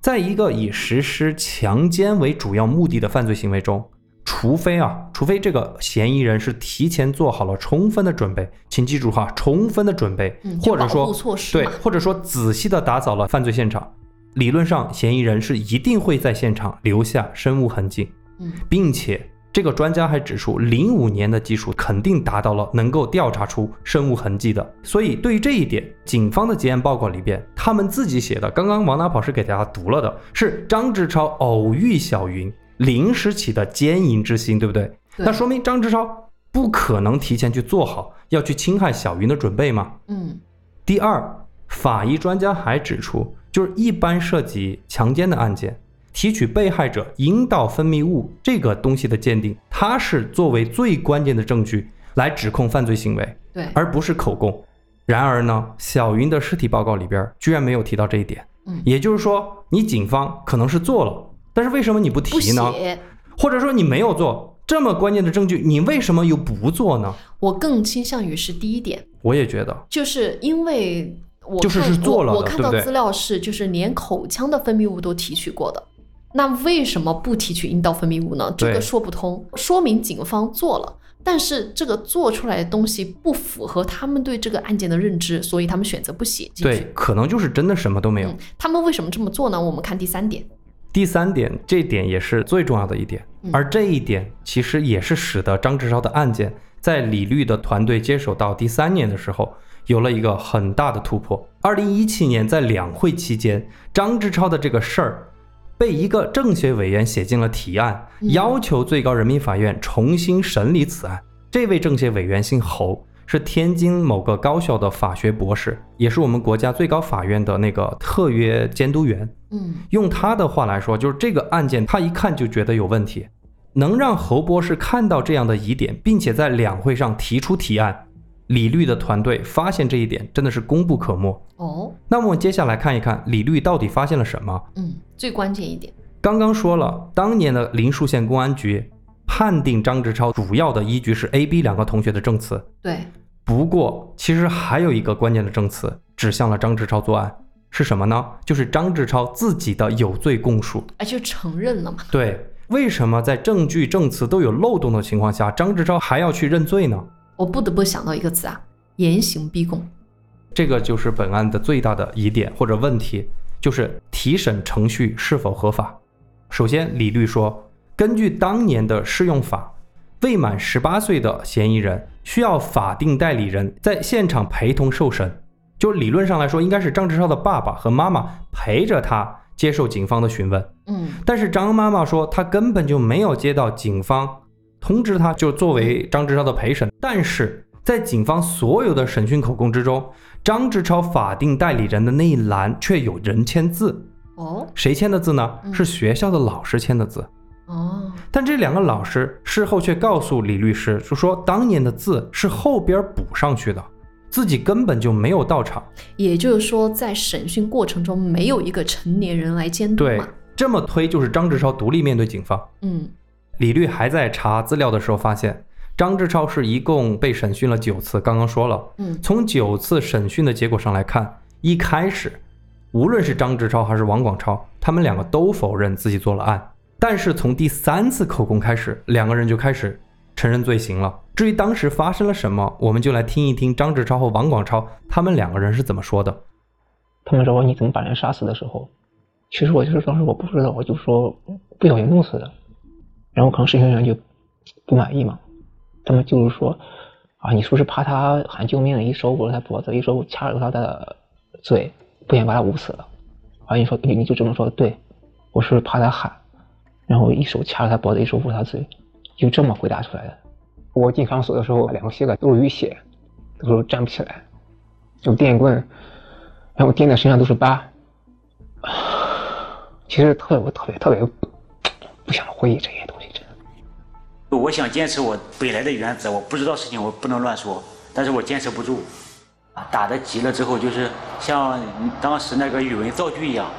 在一个以实施强奸为主要目的的犯罪行为中，除非啊，除非这个嫌疑人是提前做好了充分的准备，请记住哈，充分的准备，嗯，或者说对，，或者说仔细的打扫了犯罪现场，理论上嫌疑人是一定会在现场留下生物痕迹，嗯并且这个专家还指出，零五年的技术肯定达到了能够调查出生物痕迹的。所以对于这一点，警方的结案报告里边，他们自己写的，刚刚王大跑是给大家读了的，是张志超偶遇小云，临时起的奸淫之心，对不对？对那说明张志超不可能提前去做好要去侵害小云的准备嘛？嗯第二，法医专家还指出，就是一般涉及强奸的案件，提取被害者阴道分泌物这个东西的鉴定，它是作为最关键的证据来指控犯罪行为，对，而不是口供。然而呢，小云的尸体报告里边居然没有提到这一点，嗯也就是说，你警方可能是做了，但是为什么你不不提呢？或者说你没有做这么关键的证据，你为什么又不做呢？我更倾向于是第一点，我也觉得，就是因为我就是是做了我，我看到资料是就是连口腔的分泌物都提取过的。那为什么不提取阴道分泌物呢？这个说不通，说明警方做了，但是这个做出来的东西不符合他们对这个案件的认知，所以他们选择不写进去对。，可能就是真的什么都没有。嗯，他们为什么这么做呢？我们看第三点。第三点，这点也是最重要的一点，嗯而这一点其实也是使得张志超的案件在李律的团队接手到第三年的时候，有了一个很大的突破。二零一七年在两会期间，张志超的这个事儿被一个政协委员写进了提案，嗯要求最高人民法院重新审理此案。这位政协委员姓侯，是天津某个高校的法学博士，也是我们国家最高法院的那个特约监督员。嗯用他的话来说，就是这个案件他一看就觉得有问题，能让侯博士看到这样的疑点，并且在两会上提出提案，李律的团队发现这一点真的是功不可没。哦，那么我们接下来看一看李律到底发现了什么。嗯，最关键一点，刚刚说了，当年的林树县公安局判定张志超主要的依据是 A、B 两个同学的证词。对，不过，其实还有一个关键的证词指向了张志超作案，是什么呢？就是张志超自己的有罪供述。哎，就承认了嘛。对，为什么在证据证词都有漏洞的情况下，张志超还要去认罪呢？我不得不想到一个词啊，严刑逼供。这个就是本案的最大的疑点或者问题，就是提审程序是否合法。首先，李律说，根据当年的适用法，未满十八岁的嫌疑人需要法定代理人在现场陪同受审。就理论上来说，应该是张志超的爸爸和妈妈陪着他接受警方的询问。嗯，但是张妈妈说，她根本就没有接到警方通知，他就作为张志超的陪审。但是在警方所有的审讯口供之中，张志超法定代理人的那一栏却有人签字，哦，谁签的字呢？嗯是学校的老师签的字。哦，但这两个老师事后却告诉李律师，就说当年的字是后边补上去的，自己根本就没有到场。也就是说，在审讯过程中没有一个成年人来监督对。，这么推就是张志超独立面对警方。嗯，李律还在查资料的时候发现，张志超是一共被审讯了九次。刚刚说了，嗯，从九次审讯的结果上来看，一开始无论是张志超还是王广超，他们两个都否认自己做了案。但是从第三次口供开始，两个人就开始承认罪行了。至于当时发生了什么，我们就来听一听张志超和王广超他们两个人是怎么说的。他们说你怎么把人杀死的时候，其实我就是当时我不知道，我就说不小心弄死的。然后可能审讯员就不满意嘛，他们就是说啊，你说是怕他喊救命，一手捂着他脖子，一手掐着他的嘴，不想把他捂死了。啊，你说你就这么说，对，我是不是怕他喊，然后一手掐着他脖子，一手捂他嘴，就这么回答出来的。我进看守所的时候，两个膝盖都是淤血，都是站不起来，有电棍，然后电在身上都是疤。其实特我特别特别不想回忆这些东西，我想坚持我本来的原则，我不知道事情我不能乱说，但是我坚持不住，打的急了之后就是像当时那个语文造句一样，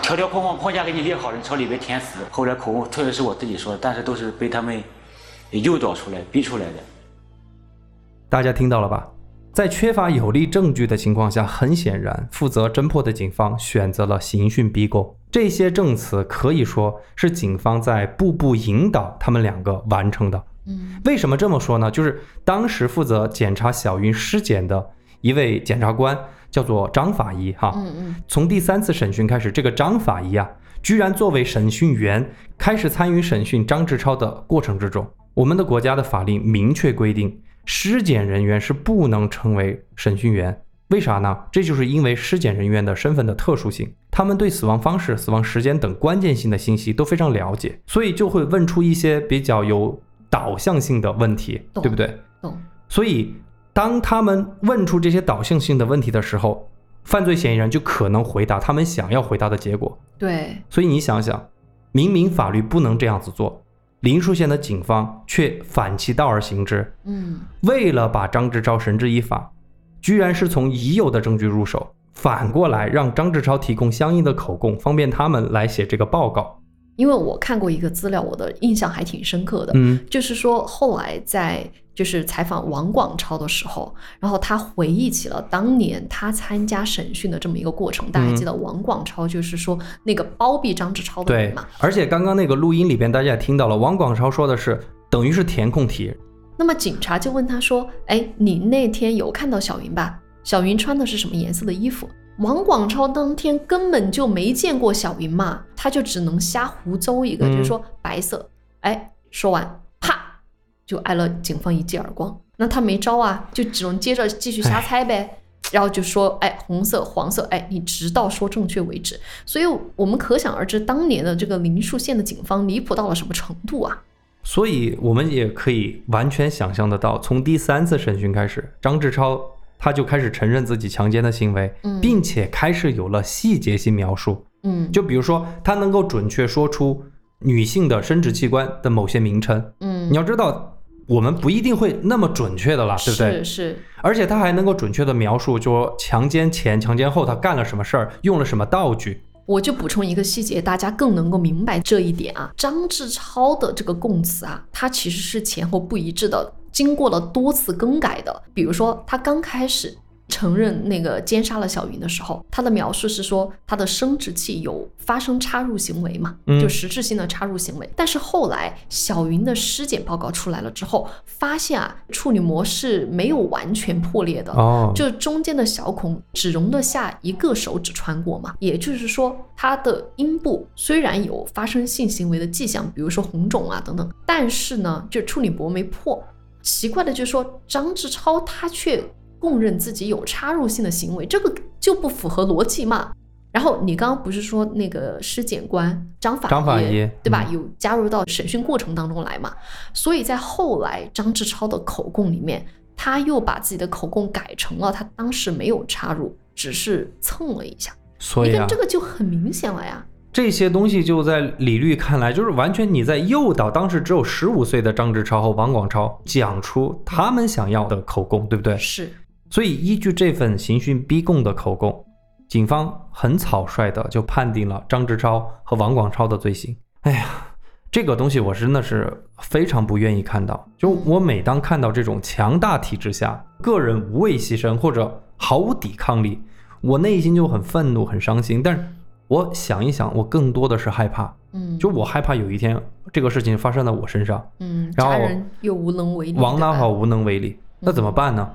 条条框框框架给你列好了，你朝里边填词。后来口供确实是我自己说的，但是都是被他们诱导出来、逼出来的。大家听到了吧？在缺乏有力证据的情况下，很显然，负责侦破的警方选择了刑讯逼供。这些证词可以说是警方在步步引导他们两个完成的。嗯，为什么这么说呢？就是当时负责检查小云尸检的一位检察官，叫做张法医哈。嗯嗯，从第三次审讯开始，这个张法医啊，居然作为审讯员开始参与审讯张志超的过程之中。我们的国家的法令明确规定，尸检人员是不能成为审讯员。为啥呢？这就是因为尸检人员的身份的特殊性，他们对死亡方式、死亡时间等关键性的信息都非常了解，所以就会问出一些比较有导向性的问题，对不对？懂。所以，当他们问出这些导向性的问题的时候，犯罪嫌疑人就可能回答他们想要回答的结果。对，所以你想想，明明法律不能这样子做，林树县的警方却反其道而行之，嗯，为了把张志超绳之以法，居然是从已有的证据入手，反过来让张志超提供相应的口供，方便他们来写这个报告。因为我看过一个资料，我的印象还挺深刻的。嗯，就是说，后来在就是采访王广超的时候，然后他回忆起了当年他参加审讯的这么一个过程。大家还记得王广超就是说那个包庇张志超的对人嘛？。而且刚刚那个录音里边，大家也听到了，王广超说的是等于是填空题，那么警察就问他说：“哎，你那天有看到小云吧？小云穿的是什么颜色的衣服？”王广超当天根本就没见过小云嘛，他就只能瞎胡诌一个，嗯就是说白色。哎，说完，啪就挨了警方一记耳光。那他没招啊，就只能接着继续瞎猜呗。然后就说，哎，红色、黄色，哎，你直到说正确为止。所以我们可想而知，当年的这个林树县的警方离谱到了什么程度啊？所以我们也可以完全想象得到，从第三次审讯开始，张志超他就开始承认自己强奸的行为，嗯并且开始有了细节性描述。嗯，就比如说，他能够准确说出女性的生殖器官的某些名称。嗯你要知道，我们不一定会那么准确的了，对不对？是是，而且他还能够准确的描述，说强奸前、强奸后他干了什么事儿，用了什么道具。我就补充一个细节，大家更能够明白这一点啊。张志超的这个供词啊，它其实是前后不一致的，经过了多次更改的。比如说，他刚开始。承认那个奸杀了小云的时候，他的描述是说他的生殖器有发生插入行为嘛，嗯就实质性的插入行为。但是后来小云的尸检报告出来了之后，发现啊处女膜是没有完全破裂的，哦，就中间的小孔只容得下一个手指穿过嘛，也就是说，他的阴部虽然有发生性行为的迹象，比如说红肿啊等等，但是呢，就处女膜没破。奇怪的就是说，张志超他却供认自己有插入性的行为，这个就不符合逻辑嘛。然后你刚刚不是说那个尸检官张法张法医对吧？嗯有加入到审讯过程当中来嘛？所以在后来张志超的口供里面，他又把自己的口供改成了他当时没有插入，只是蹭了一下。所以啊，这个就很明显了呀。这些东西就在李律看来，就是完全你在诱导当时只有十五岁的张志超和王广超讲出他们想要的口供，对不对？是，所以依据这份刑讯逼供的口供，警方很草率的就判定了张志超和王广超的罪行。哎呀，这个东西我真的是非常不愿意看到。就我每当看到这种强大体制下个人无畏牺牲或者毫无抵抗力，我内心就很愤怒、很伤心。但是我想一想，我更多的是害怕，嗯，就我害怕有一天这个事情发生在我身上，嗯，然后又无能为力，王大好无能为力，那怎么办呢？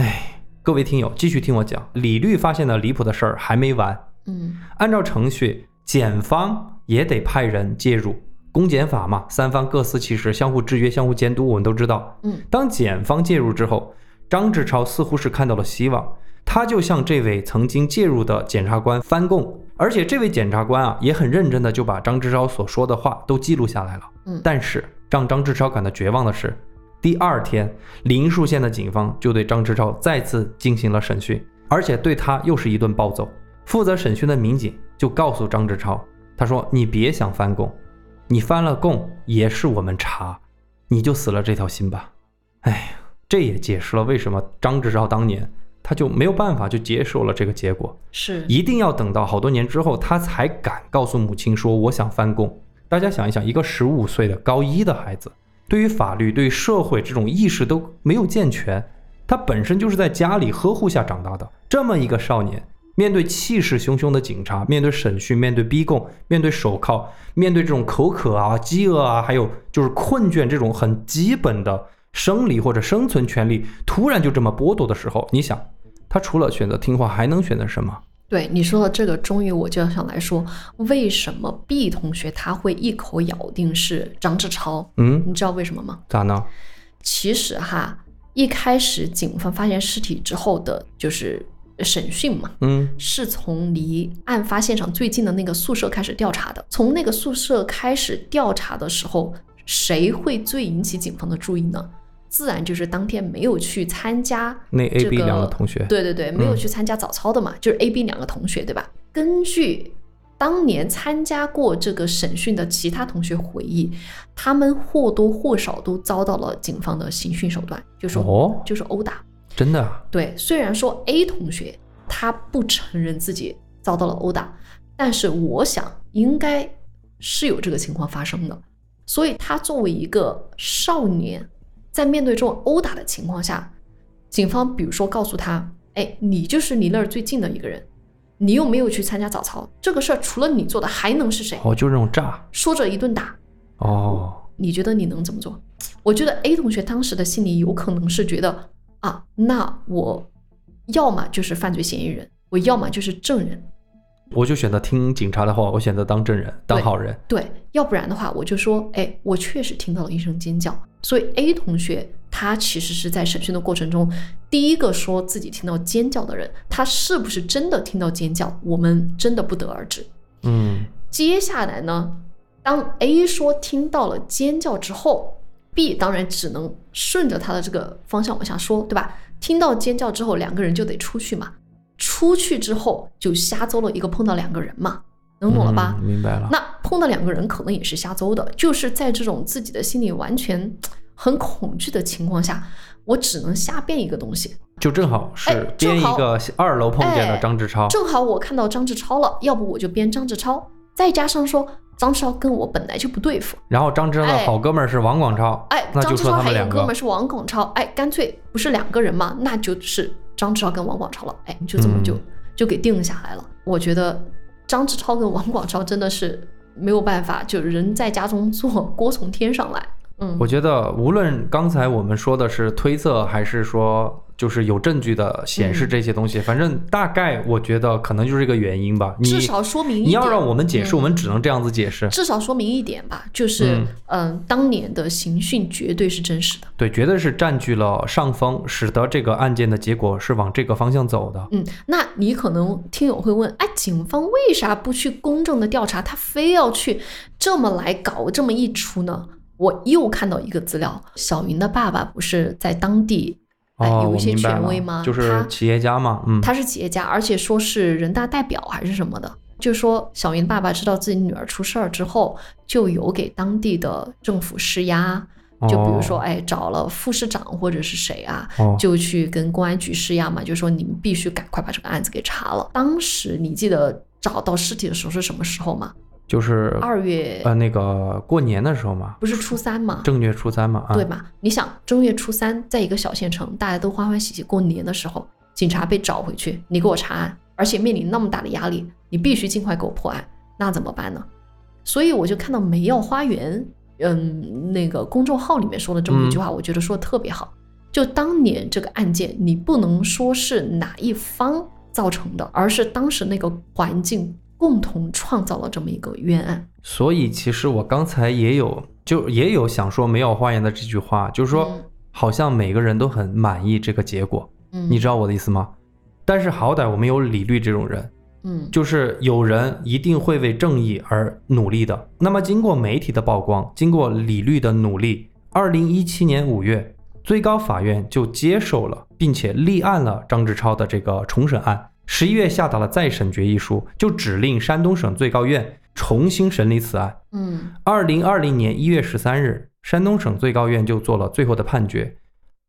哎，各位听友，继续听我讲，李律发现的离谱的事儿还没完。嗯按照程序，检方也得派人介入，公检法嘛，三方各司其职，相互制约、相互监督，我们都知道。嗯当检方介入之后，张志超似乎是看到了希望，他就向这位曾经介入的检察官翻供，而且这位检察官啊也很认真的就把张志超所说的话都记录下来了。嗯，但是让张志超感到绝望的是，第二天林树县的警方就对张志超再次进行了审讯，而且对他又是一顿暴揍。负责审讯的民警就告诉张志超，他说：“你别想翻供，你翻了供也是我们查，你就死了这条心吧。”哎呀，这也解释了为什么张志超当年他就没有办法就接受了这个结果。是，一定要等到好多年之后，他才敢告诉母亲说我想翻供。大家想一想，一个十五岁的高一的孩子，对于法律、对于社会这种意识都没有健全，他本身就是在家里呵护下长大的。这么一个少年，面对气势汹汹的警察，面对审讯，面对逼供，面对手铐，面对这种口渴啊、饥饿啊，还有就是困倦这种很基本的生理或者生存权利，突然就这么剥夺的时候，你想，他除了选择听话，还能选择什么？对你说的这个，终于我就想来说，为什么 B 同学他会一口咬定是张志超？嗯，你知道为什么吗？咋呢？其实哈，一开始警方发现尸体之后的，就是审讯嘛，嗯是从离案发现场最近的那个宿舍开始调查的。从那个宿舍开始调查的时候，谁会最引起警方的注意呢？自然就是当天没有去参加那 A、B 两个同学对对对，没有嗯去参加早操的嘛，就是 A、B 两个同学，对吧？根据当年参加过这个审讯的其他同学回忆，他们或多或少都遭到了警方的刑讯手段，就是、哦就是殴打。真的啊？对，虽然说 A 同学他不承认自己遭到了殴打，但是我想应该是有这个情况发生的。所以他作为一个少年，在面对这种殴打的情况下，警方比如说告诉他：“哎，你就是离那儿最近的一个人，你又没有去参加早操，这个事儿除了你做的还能是谁哦，就是那种炸？”说着一顿打，哦，你觉得你能怎么做？我觉得 A 同学当时的心里有可能是觉得啊，那我要么就是犯罪嫌疑人，我要么就是证人，我就选择听警察的话，我选择当证人，当好人。对，要不然的话我就说，哎，我确实听到了一声尖叫。所以 A 同学他其实是在审讯的过程中第一个说自己听到尖叫的人，他是不是真的听到尖叫，我们真的不得而知。嗯，接下来呢，当 A 说听到了尖叫之后，B 当然只能顺着他的这个方向往下说，对吧？听到尖叫之后，两个人就得出去嘛。出去之后就瞎诌了一个碰到两个人嘛，能懂了吧？嗯明白了。那碰到两个人可能也是瞎诌的，就是在这种自己的心里完全很恐惧的情况下，我只能瞎编一个东西。就正好是哎编一个二楼碰见的哎张志超，正好我看到张志超了，要不我就编张志超，再加上说张志超跟我本来就不对付，然后张志超的哎。好哥们儿是王广超，哎，那就说张志超他们两个。还有个哥们儿是王广超，哎，干脆不是两个人嘛，那就是张志超跟王广超了，哎，就这么就、嗯就给定下来了。我觉得张志超跟王广超真的是没有办法，就人在家中坐，锅从天上来。嗯，我觉得无论刚才我们说的是推测，还是说就是有证据的显示嗯这些东西，反正大概我觉得可能就是这个原因吧。你至少说明你要让我们解释，嗯我们只能这样子解释。至少说明一点吧，就是嗯嗯、当年的刑讯绝对是真实的。对，绝对是占据了上风，使得这个案件的结果是往这个方向走的。嗯，那你可能听友会问，哎，警方为啥不去公正的调查，他非要去这么来搞这么一出呢？我又看到一个资料，小云的爸爸不是在当地哎哦，有一些权威吗？就是他企业家嘛，嗯，他是企业家，而且说是人大代表还是什么的。就说小云爸爸知道自己女儿出事儿之后，就有给当地的政府施压，就比如说，哦哎，找了副市长或者是谁啊，哦就去跟公安局施压嘛，就说你们必须赶快把这个案子给查了。当时你记得找到尸体的时候是什么时候吗？就是二月，呃那个过年的时候嘛，不是初三嘛？正月初三嘛，啊，对吧？你想正月初三，在一个小县城，大家都欢欢喜喜过年的时候，警察被找回去，你给我查案，而且面临那么大的压力，你必须尽快给我破案，那怎么办呢？所以我就看到梅耀花园，嗯，那个公众号里面说的这么一句话，我觉得说的特别好。就当年这个案件，你不能说是哪一方造成的，而是当时那个环境共同创造了这么一个冤案。所以其实我刚才也有就也有想说没有花园的这句话，就是说嗯好像每个人都很满意这个结果，嗯，你知道我的意思吗？但是好歹我们有李律这种人，嗯，就是有人一定会为正义而努力的。那么经过媒体的曝光，经过李律的努力，二零一七年五月，最高法院就接受了并且立案了张志超的这个重审案。十一月下达了再审决议书，就指令山东省最高院重新审理此案。嗯二零二零年一月十三日，山东省最高院就做了最后的判决。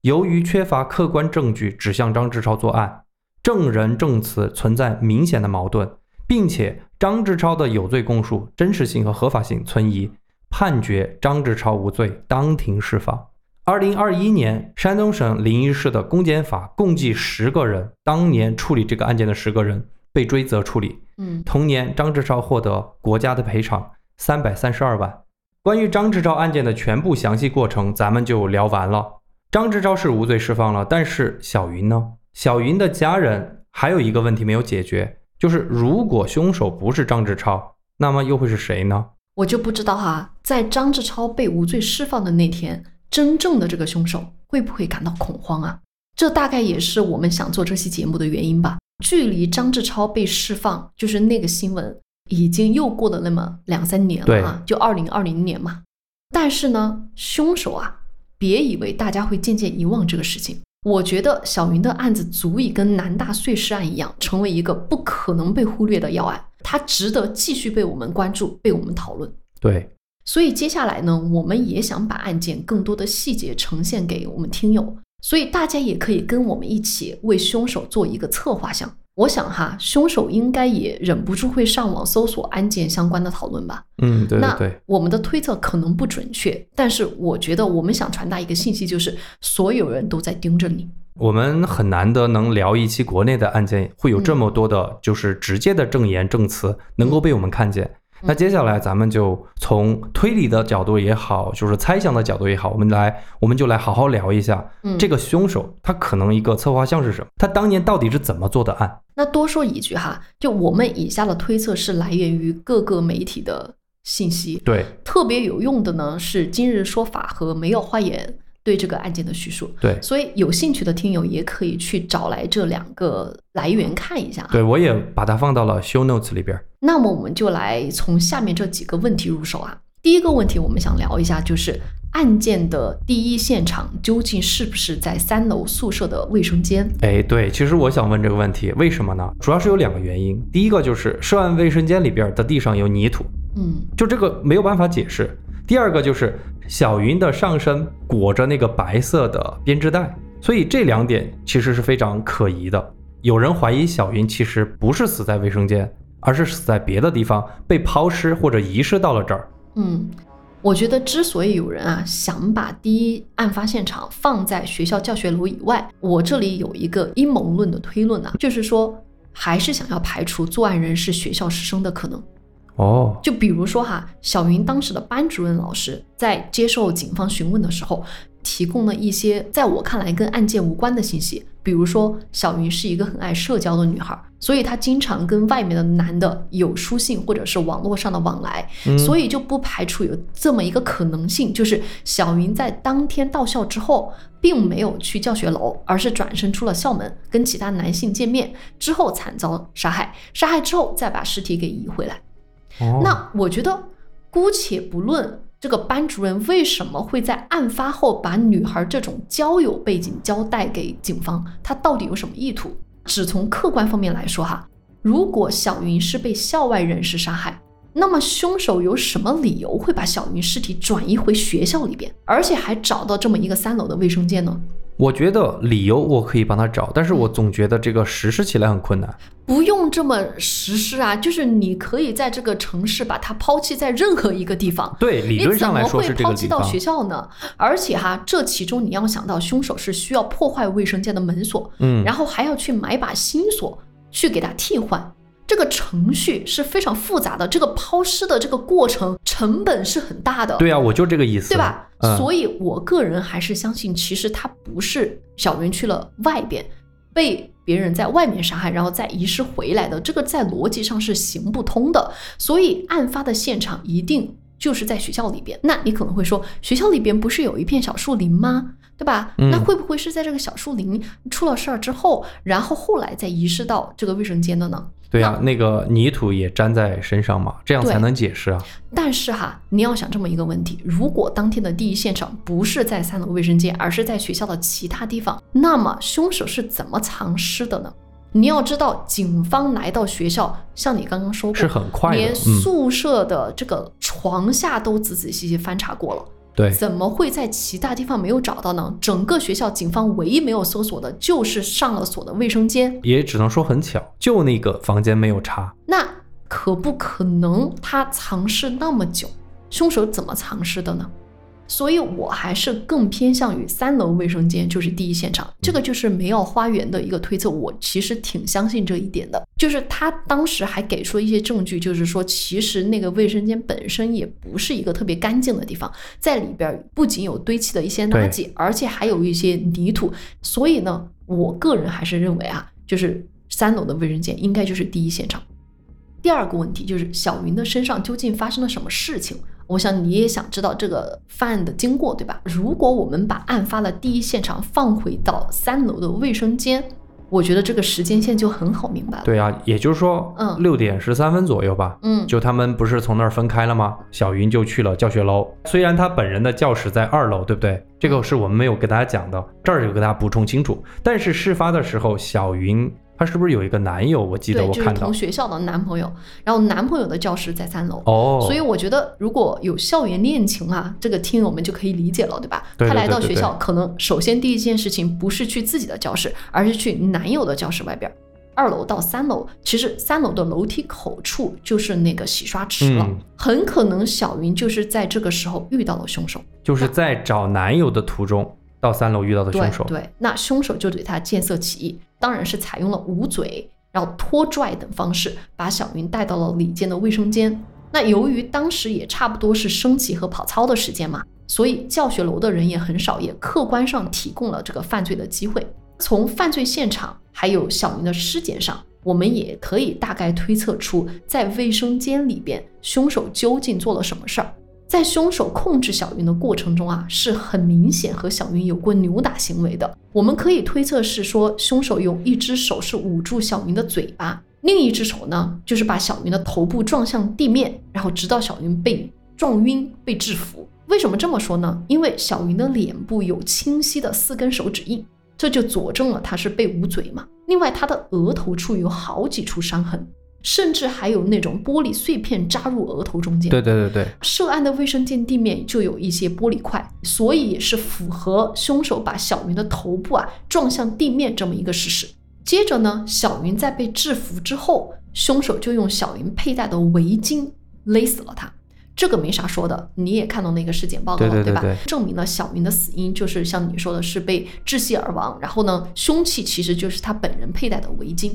由于缺乏客观证据指向张志超作案，证人证词存在明显的矛盾，并且张志超的有罪供述真实性和合法性存疑，判决张志超无罪，当庭释放。二零二一年，山东省临沂市的公检法共计十个人，当年处理这个案件的十个人被追责处理。嗯同年，张志超获得国家的赔偿三百三十二万。关于张志超案件的全部详细过程，咱们就聊完了。张志超是无罪释放了，但是小云呢？小云的家人还有一个问题没有解决，就是如果凶手不是张志超，那么又会是谁呢？我就不知道哈，在张志超被无罪释放的那天，真正的这个凶手会不会感到恐慌啊？这大概也是我们想做这期节目的原因吧。距离张志超被释放，就是那个新闻，已经又过了那么两三年了啊，就二零二零年嘛。但是呢，凶手啊，别以为大家会渐渐遗忘这个事情。我觉得小云的案子足以跟南大碎尸案一样，成为一个不可能被忽略的要案，它值得继续被我们关注、被我们讨论。对，所以接下来呢，我们也想把案件更多的细节呈现给我们听友，所以大家也可以跟我们一起为凶手做一个策划项。我想哈，凶手应该也忍不住会上网搜索案件相关的讨论吧。嗯，对对那，我们的推测可能不准确，但是我觉得我们想传达一个信息，就是所有人都在盯着你。我们很难得能聊一期国内的案件，会有这么多的，就是直接的证言证词能够被我们看见。那接下来咱们就从推理的角度也好，就是猜想的角度也好，我们来，我们就来好好聊一下嗯，这个凶手他可能一个策划项是什么，他当年到底是怎么做的案？那多说一句哈，就我们以下的推测是来源于各个媒体的信息，对。特别有用的呢是今日说法和没有花言对这个案件的叙述。对所以有兴趣的听友也可以去找来这两个来源看一下。对，，我也把它放到了 show notes 里边。那么我们就来从下面这几个问题入手啊。第一个问题，我们想聊一下，就是案件的第一现场究竟是不是在三楼宿舍的卫生间？哎，对，其实我想问这个问题，为什么呢？主要是有两个原因。第一个就是涉案卫生间里边的地上有泥土，嗯就这个没有办法解释。第二个就是小云的上身裹着那个白色的编织袋，所以这两点其实是非常可疑的。有人怀疑小云其实不是死在卫生间，而是死在别的地方，被抛尸或者遗失到了这儿。嗯，我觉得之所以有人啊想把第一案发现场放在学校教学楼以外，我这里有一个阴谋论的推论啊，就是说还是想要排除作案人是学校师生的可能。哦，就比如说哈，小云当时的班主任老师在接受警方询问的时候，提供了一些在我看来跟案件无关的信息。比如说，小云是一个很爱社交的女孩，所以她经常跟外面的男的有书信或者是网络上的往来，所以就不排除有这么一个可能性，就是小云在当天到校之后，并没有去教学楼，而是转身出了校门，跟其他男性见面之后惨遭杀害，杀害之后再把尸体给移回来。那我觉得，姑且不论这个班主任为什么会在案发后把女孩这种交友背景交代给警方，他到底有什么意图？只从客观方面来说，哈，如果小云是被校外人士杀害，那么凶手有什么理由会把小云尸体转移回学校里边，而且还找到这么一个三楼的卫生间呢？我觉得理由我可以帮他找，但是我总觉得这个实施起来很困难。不用这么实施啊，就是你可以在这个城市把它抛弃在任何一个地方。对，理论上来说怎这个地方。么会抛弃到学校呢？而且哈，这其中你要想到，凶手是需要破坏卫生间的门锁，嗯，然后还要去买把新锁去给它替换。这个程序是非常复杂的，这个抛尸的这个过程成本是很大的。对啊，我就这个意思，对吧？嗯、所以我个人还是相信，其实他不是小云去了外边，被别人在外面杀害，然后再遗失回来的，这个在逻辑上是行不通的。所以案发的现场一定就是在学校里边。那你可能会说，学校里边不是有一片小树林吗？对吧？嗯那会不会是在这个小树林出了事儿之后，然后后来再遗失到这个卫生间的呢？对啊，那个泥土也粘在身上嘛，这样才能解释啊。但是哈，你要想这么一个问题：如果当天的第一现场不是在三楼卫生间，而是在学校的其他地方，那么凶手是怎么藏尸的呢？你要知道，警方来到学校，像你刚刚说过，是很快的连嗯宿舍的这个床下都仔仔细细翻查过了。对，怎么会在其他地方没有找到呢？整个学校警方唯一没有搜索的就是上了锁的卫生间，也只能说很巧，就那个房间没有查。那可不可能他藏尸那么久？凶手怎么藏尸的呢？所以我还是更偏向于三楼卫生间就是第一现场，这个就是梅奥花园的一个推测。我其实挺相信这一点的，就是他当时还给出了一些证据，就是说其实那个卫生间本身也不是一个特别干净的地方，在里边不仅有堆砌的一些垃圾，而且还有一些泥土。所以呢，我个人还是认为啊，就是三楼的卫生间应该就是第一现场。第二个问题就是小云的身上究竟发生了什么事情？我想你也想知道这个犯案的经过，对吧？如果我们把案发的第一现场放回到三楼的卫生间，我觉得这个时间线就很好明白了。对啊，也就是说，嗯六点十三分左右吧。嗯，就他们不是从那儿分开了吗？小云就去了教学楼，虽然他本人的教室在二楼，对不对？这个是我们没有给大家讲的，这儿就给大家补充清楚。但是事发的时候，小云她是不是有一个男友？我记得对，就是我看到同学校的男朋友，然后男朋友的教室在三楼。哦，所以我觉得，如果有校园恋情啊，这个听友们就可以理解了，对吧？对对他来到学校，可能首先第一件事情不是去自己的教室，而是去男友的教室外边儿。二楼到三楼，其实三楼的楼梯口处就是那个洗刷池了，嗯很可能小云就是在这个时候遇到了凶手。就是在找男友的途中到三楼遇到的凶手。对，那凶手就对他见色起意，当然是采用了捂嘴、然后拖拽等方式，把小云带到了里间的卫生间。那由于当时也差不多是升旗和跑操的时间嘛，所以教学楼的人也很少，也客观上提供了这个犯罪的机会。从犯罪现场还有小云的尸检上，我们也可以大概推测出，在卫生间里边，凶手究竟做了什么事儿。在凶手控制小云的过程中啊，是很明显和小云有过扭打行为的。我们可以推测是说，凶手用一只手是捂住小云的嘴巴，另一只手呢，就是把小云的头部撞向地面，然后直到小云被撞晕、被制服。为什么这么说呢？因为小云的脸部有清晰的四根手指印，这就佐证了她是被捂嘴嘛。另外，她的额头处有好几处伤痕。甚至还有那种玻璃碎片扎入额头中间。对对对对，涉案的卫生间地面就有一些玻璃块，所以也是符合凶手把小云的头部啊撞向地面这么一个事实。接着呢，小云在被制服之后，凶手就用小云佩戴的围巾勒死了她。这个没啥说的，你也看到那个尸检报告了，吧？对对对对证明了小云的死因就是像你说的，是被窒息而亡。然后呢，凶器其实就是他本人佩戴的围巾。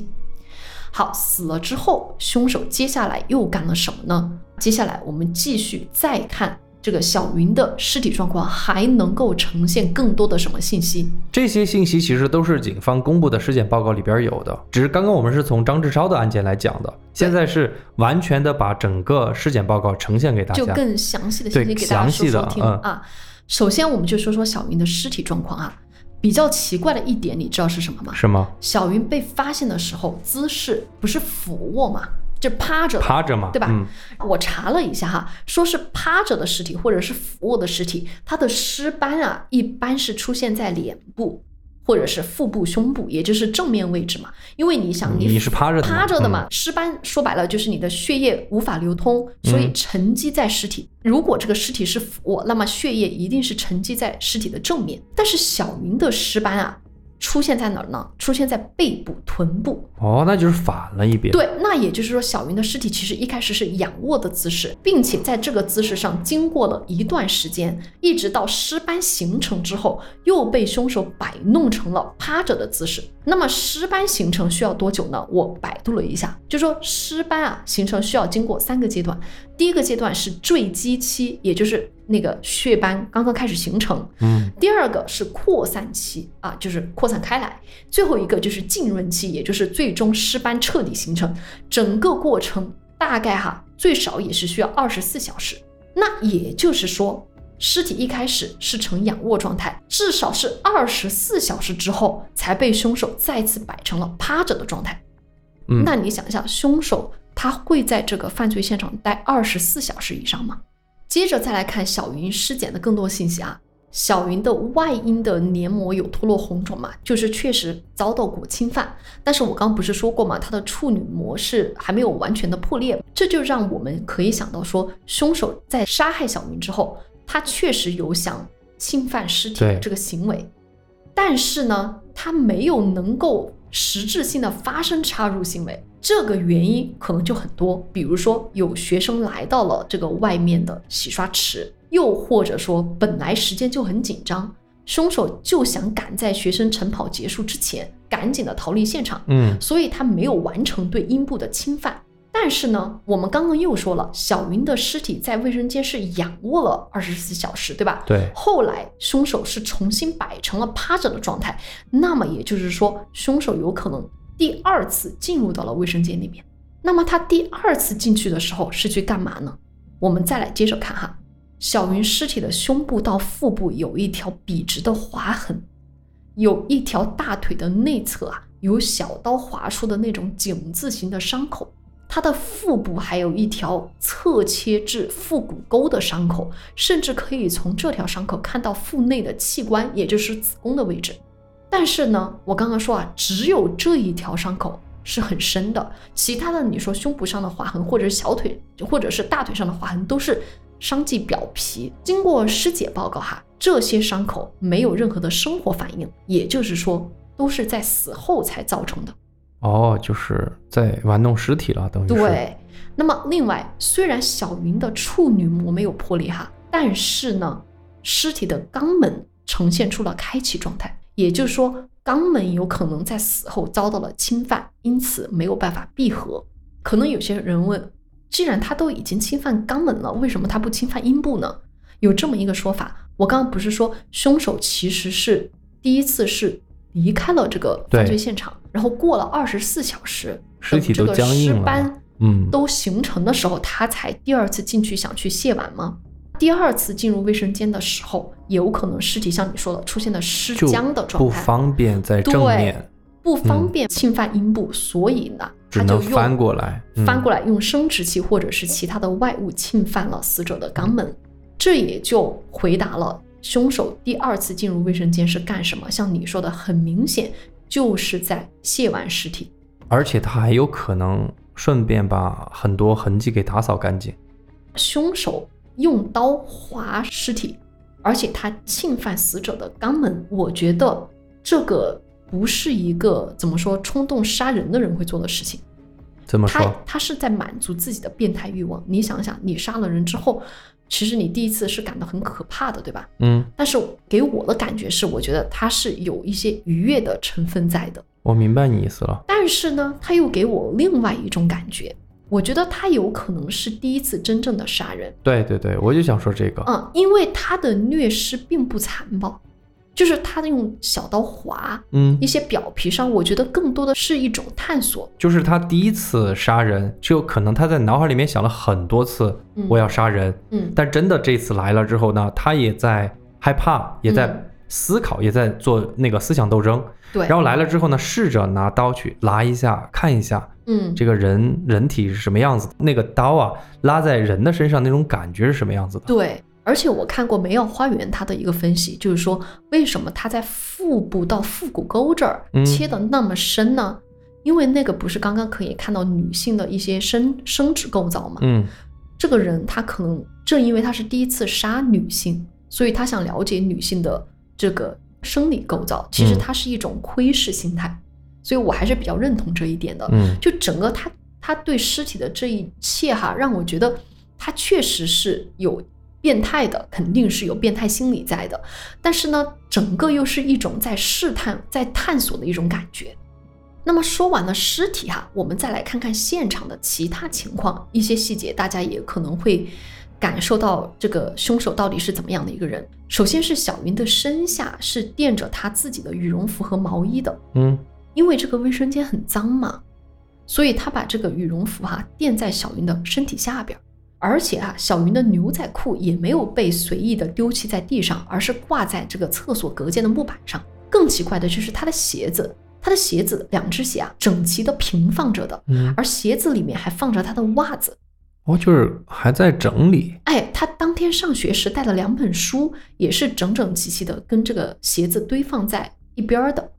好，死了之后，凶手接下来又干了什么呢？接下来我们继续再看这个小云的尸体状况，还能够呈现更多的什么信息？这些信息其实都是警方公布的尸检报告里边有的，只是刚刚我们是从张志超的案件来讲的，现在是完全的把整个尸检报告呈现给大家。就更详细的信息给大家详细的说说听、嗯啊。首先，我们就说说小云的尸体状况啊。比较奇怪的一点，你知道是什么吗？是吗？小云被发现的时候，姿势不是俯卧嘛，就趴着，趴着嘛，对吧？嗯，我查了一下哈，说是趴着的尸体或者是俯卧的尸体，它的尸斑啊，一般是出现在脸部或者是腹部、胸部，也就是正面位置嘛。因为你想，你是趴着趴着的嘛，尸斑说白了就是你的血液无法流通，所以嗯沉积在尸体。如果这个尸体是俯卧，那么血液一定是沉积在尸体的正面。但是小云的尸斑啊，出现在哪儿呢？出现在背部、臀部。哦，那就是反了一遍。，对，那也就是说，小云的尸体其实一开始是仰卧的姿势，并且在这个姿势上经过了一段时间，一直到尸斑形成之后，又被凶手摆弄成了趴着的姿势。那么尸斑形成需要多久呢？我百度了一下，就说尸斑啊形成需要经过三个阶段，第一个阶段是坠积期，也就是那个血斑刚刚开始形成，嗯，第二个是扩散期啊，就是扩散开来；最后一个就是浸润期，也就是最终尸斑彻底形成。整个过程大概哈最少也是需要二十四小时。那也就是说，尸体一开始是呈仰卧状态，至少是二十四小时之后才被凶手再次摆成了趴着的状态。嗯那你想一下，凶手他会在这个犯罪现场待二十四小时以上吗？接着再来看小云尸检的更多信息啊。小云的外阴的黏膜有脱落红肿嘛，就是确实遭到过侵犯。但是我刚刚不是说过嘛，她的处女膜是还没有完全的破裂，这就让我们可以想到说，凶手在杀害小云之后，他确实有想侵犯尸体的这个行为，但是呢，他没有能够实质性的发生插入行为。这个原因可能就很多，比如说有学生来到了这个外面的洗刷池，又或者说本来时间就很紧张，凶手就想赶在学生晨跑结束之前赶紧的逃离现场，嗯，所以他没有完成对阴部的侵犯。但是呢，我们刚刚又说了，小云的尸体在卫生间是仰卧了二十四小时，对吧？对，后来凶手是重新摆成了趴着的状态，那么也就是说，凶手有可能第二次进入到了卫生间里面。那么他第二次进去的时候是去干嘛呢？我们再来接着看哈，小云尸体的胸部到腹部有一条笔直的划痕，有一条大腿的内侧啊有小刀划出的那种井字形的伤口。它的腹部还有一条侧切至腹股沟的伤口，甚至可以从这条伤口看到腹内的器官，也就是子宫的位置。但是呢，我刚刚说啊，只有这一条伤口是很深的，其他的你说胸部上的划痕，或者是小腿，或者是大腿上的划痕，都是伤及表皮。经过尸检报告哈，这些伤口没有任何的生活反应，也就是说，都是在死后才造成的。哦，就是在玩弄尸体了，等于是。对，那么另外，虽然小云的处女膜没有破裂哈，但是呢，尸体的肛门呈现出了开启状态，也就是说，肛门有可能在死后遭到了侵犯，因此没有办法闭合。可能有些人问，既然他都已经侵犯肛门了，为什么他不侵犯阴部呢？有这么一个说法，我刚刚不是说凶手其实是第一次是离开了这个犯罪现场，然后过了二十四小时，尸体都等这个僵硬了尸斑嗯，都形成的时候，他才第二次进去想去卸完吗？第二次进入卫生间的时候，也有可能尸体像你说的出现了尸僵的状态不，方便在正面，不方便侵犯阴部，所以呢，只他就翻过来。嗯翻过来用生殖器或者是其他的外物侵犯了死者的肛门，这也就回答了凶手第二次进入卫生间是干什么。像你说的，很明显就是在卸完尸体。而且他还有可能顺便把很多痕迹给打扫干净。凶手用刀划尸体，而且他侵犯死者的肛门，我觉得这个不是一个怎么说冲动杀人的人会做的事情。他怎么说？他他是在满足自己的变态欲望。你想想，你杀了人之后，其实你第一次是感到很可怕的，对吧？嗯，但是给我的感觉是，我觉得他是有一些愉悦的成分在的。我明白你意思了。但是呢，他又给我另外一种感觉，我觉得他有可能是第一次真正的杀人。对对对，我就想说这个。嗯，因为他的虐尸并不残暴，就是他用小刀划嗯一，些表皮上，我觉得更多的是一种探索。就是他第一次杀人，就可能他在脑海里面想了很多次嗯我要杀人，嗯，但真的这次来了之后呢，他也在害怕，也在嗯思考，也在做那个思想斗争。对，然后来了之后呢，试着拿刀去拉一下，看一下嗯，这个人人体是什么样子，那个刀啊拉在人的身上那种感觉是什么样子的。对，而且我看过梅奥花园他的一个分析，就是说为什么他在腹部到腹股沟这儿嗯切的那么深呢？因为那个不是刚刚可以看到女性的一些生生殖构造嘛？嗯这个人他可能正因为他是第一次杀女性，所以他想了解女性的这个生理构造，其实它是一种窥视心态，所以我还是比较认同这一点的。嗯就整个他他对尸体的这一切哈，让我觉得他确实是有变态的，肯定是有变态心理在的。但是呢，整个又是一种在试探、在探索的一种感觉。那么说完了尸体哈，我们再来看看现场的其他情况，一些细节大家也可能会感受到这个凶手到底是怎么样的一个人。首先是小云的身下是垫着她自己的羽绒服和毛衣的，嗯因为这个卫生间很脏嘛，所以他把这个羽绒服哈、垫在小云的身体下边儿，而且啊，小云的牛仔裤也没有被随意的丢弃在地上，而是挂在这个厕所隔间的木板上。更奇怪的就是她的鞋子，他的鞋子两只鞋啊整齐的平放着的，嗯，而鞋子里面还放着他的袜子。哦，就是还在整理。哎，他当天上学时带了两本书，也是整整齐齐的跟这个鞋子堆放在一边儿的。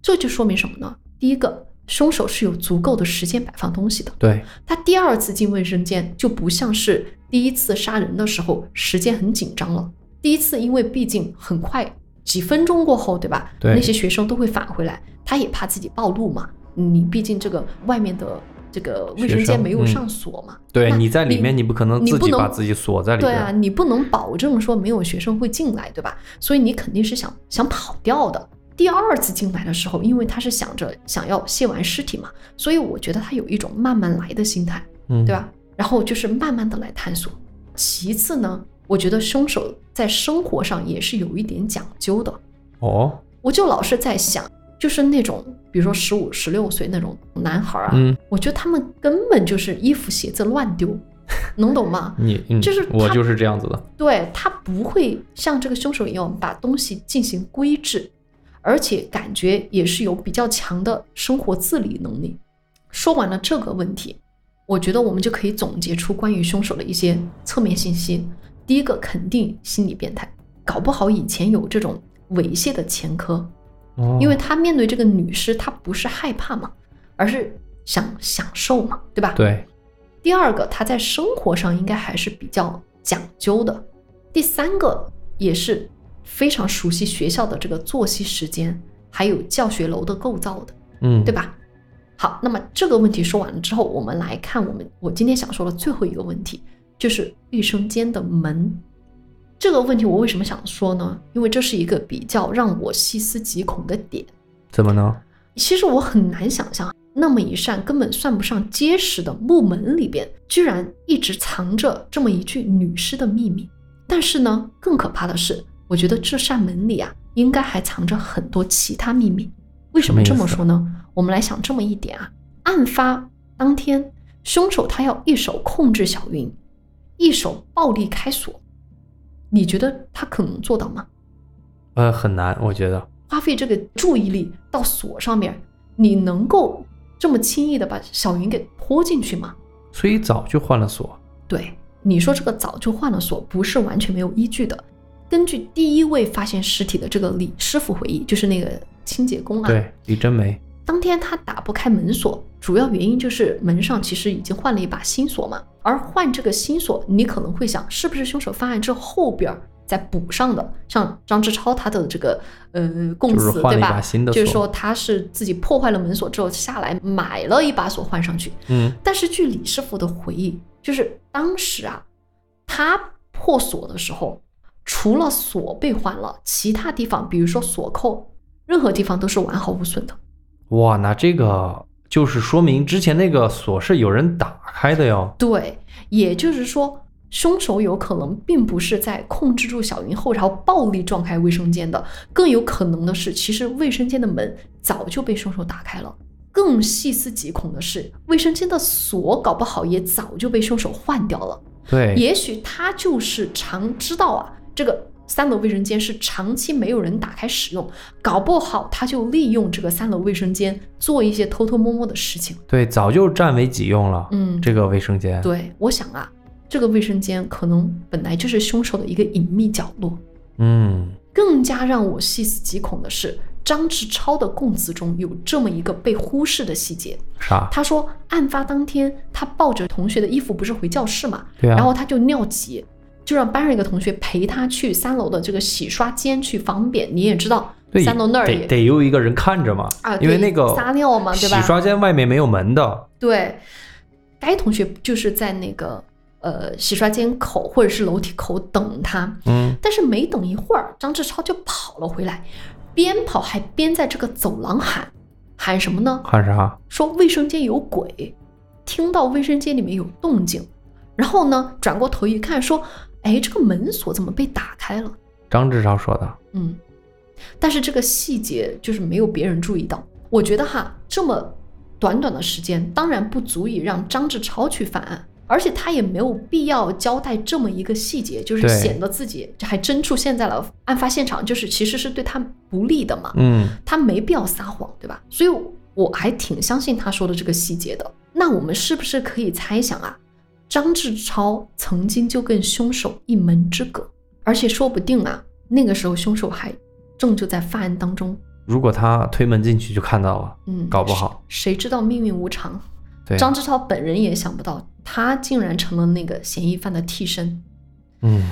这就说明什么呢？第一个，凶手是有足够的时间摆放东西的。对，他第二次进卫生间就不像是第一次杀人的时候时间很紧张了。第一次因为毕竟很快，几分钟过后，对吧？对那些学生都会返回来，他也怕自己暴露嘛。你毕竟这个外面的这个卫生间没有上锁嘛。那对你在里面，你不可能自己把自己锁在里面。对啊，你不能保证说没有学生会进来，对吧？所以你肯定是想想跑掉的。第二次进来的时候，因为他是想着想要卸完尸体嘛，所以我觉得他有一种慢慢来的心态，嗯，对？吧？然后就是慢慢的来探索。其次呢，我觉得凶手在生活上也是有一点讲究的。哦，我就老是在想，就是那种比如说十五、十六岁那种男孩啊，嗯，我觉得他们根本就是衣服、鞋子乱丢，能懂吗？你嗯，就是我就是这样子的。对他不会像这个凶手一样把东西进行规制，而且感觉也是有比较强的生活自理能力。说完了这个问题，我觉得我们就可以总结出关于凶手的一些侧面信息。第一个，肯定心理变态，搞不好以前有这种猥亵的前科，哦，因为他面对这个女尸，他不是害怕嘛，而是想享受嘛，对吧？对，第二个，他在生活上应该还是比较讲究的。第三个，也是非常熟悉学校的这个作息时间，还有教学楼的构造的，嗯，对？吧？好，那么这个问题说完了之后，我们来看我们我今天想说的最后一个问题，就是卫生间的门。这个问题我为什么想说呢？因为这是一个比较让我细思极恐的点。怎么呢？其实我很难想象，那么一扇根本算不上结实的木门里边，居然一直藏着这么一具女尸的秘密。但是呢，更可怕的是，我觉得这扇门里啊，应该还藏着很多其他秘密。为什么这么说呢？我们来想这么一点啊，案发当天，凶手他要一手控制小云，一手暴力开锁，你觉得他可能做到吗？呃，很难，我觉得。花费这个注意力到锁上面，你能够这么轻易的把小云给拖进去吗？所以早就换了锁。对，你说这个早就换了锁，不是完全没有依据的。根据第一位发现尸体的这个李师傅回忆，就是那个清洁工啊，对，李真梅。当天他打不开门锁，主要原因就是门上其实已经换了一把新锁嘛。而换这个新锁，你可能会想，是不是凶手犯案之后后边儿再补上的？像张志超他的这个呃供就是词，对吧？就是说他是自己破坏了门锁之后下来买了一把锁换上去。嗯，但是据李师傅的回忆，就是当时啊，他破锁的时候，除了锁被换了，其他地方，比如说锁扣，任何地方都是完好无损的。哇，那这个就是说明之前那个锁是有人打开的哟。对，也就是说，凶手有可能并不是在控制住小云后，然后暴力撞开卫生间的，更有可能的是，其实卫生间的门早就被凶手打开了。更细思极恐的是，卫生间的锁搞不好也早就被凶手换掉了。对，也许他就是常知道啊，这个三楼卫生间是长期没有人打开使用，搞不好他就利用这个三楼卫生间做一些偷偷摸摸的事情。对，早就占为己用了。嗯这个卫生间。对，我想啊，这个卫生间可能本来就是凶手的一个隐秘角落。嗯，更加让我细思极恐的是，张志超的供词中有这么一个被忽视的细节。啥？他说，案发当天他抱着同学的衣服不是回教室嘛，对啊。然后他就尿急，就让班上一个同学陪他去三楼的这个洗刷间去方便。你也知道，对三楼那儿得也得有一个人看着嘛，啊，因为那个撒尿嘛，对吧？洗刷间外面没有门的。对，该同学就是在那个呃洗刷间口或者是楼梯口等他，嗯，但是没等一会儿，张志超就跑了回来，边跑还边在这个走廊喊喊什么呢？喊啥？说卫生间有鬼，听到卫生间里面有动静，然后呢转过头一看，说：“哎，这个门锁怎么被打开了张志超说的。？”嗯，但是这个细节就是没有别人注意到。我觉得哈，这么短短的时间，当然不足以让张志超去犯案，而且他也没有必要交代这么一个细节，就是显得自己还真出现在了案发现场，就是其实是对他不利的嘛。嗯，他没必要撒谎，对吧？所以我还挺相信他说的这个细节的。那我们是不是可以猜想啊，张志超曾经就跟凶手一门之隔，而且说不定啊，那个时候凶手还正就在犯案当中。如果他推门进去就看到了，嗯，搞不好谁谁知道命运无常？对，张志超本人也想不到，他竟然成了那个嫌疑犯的替身。嗯，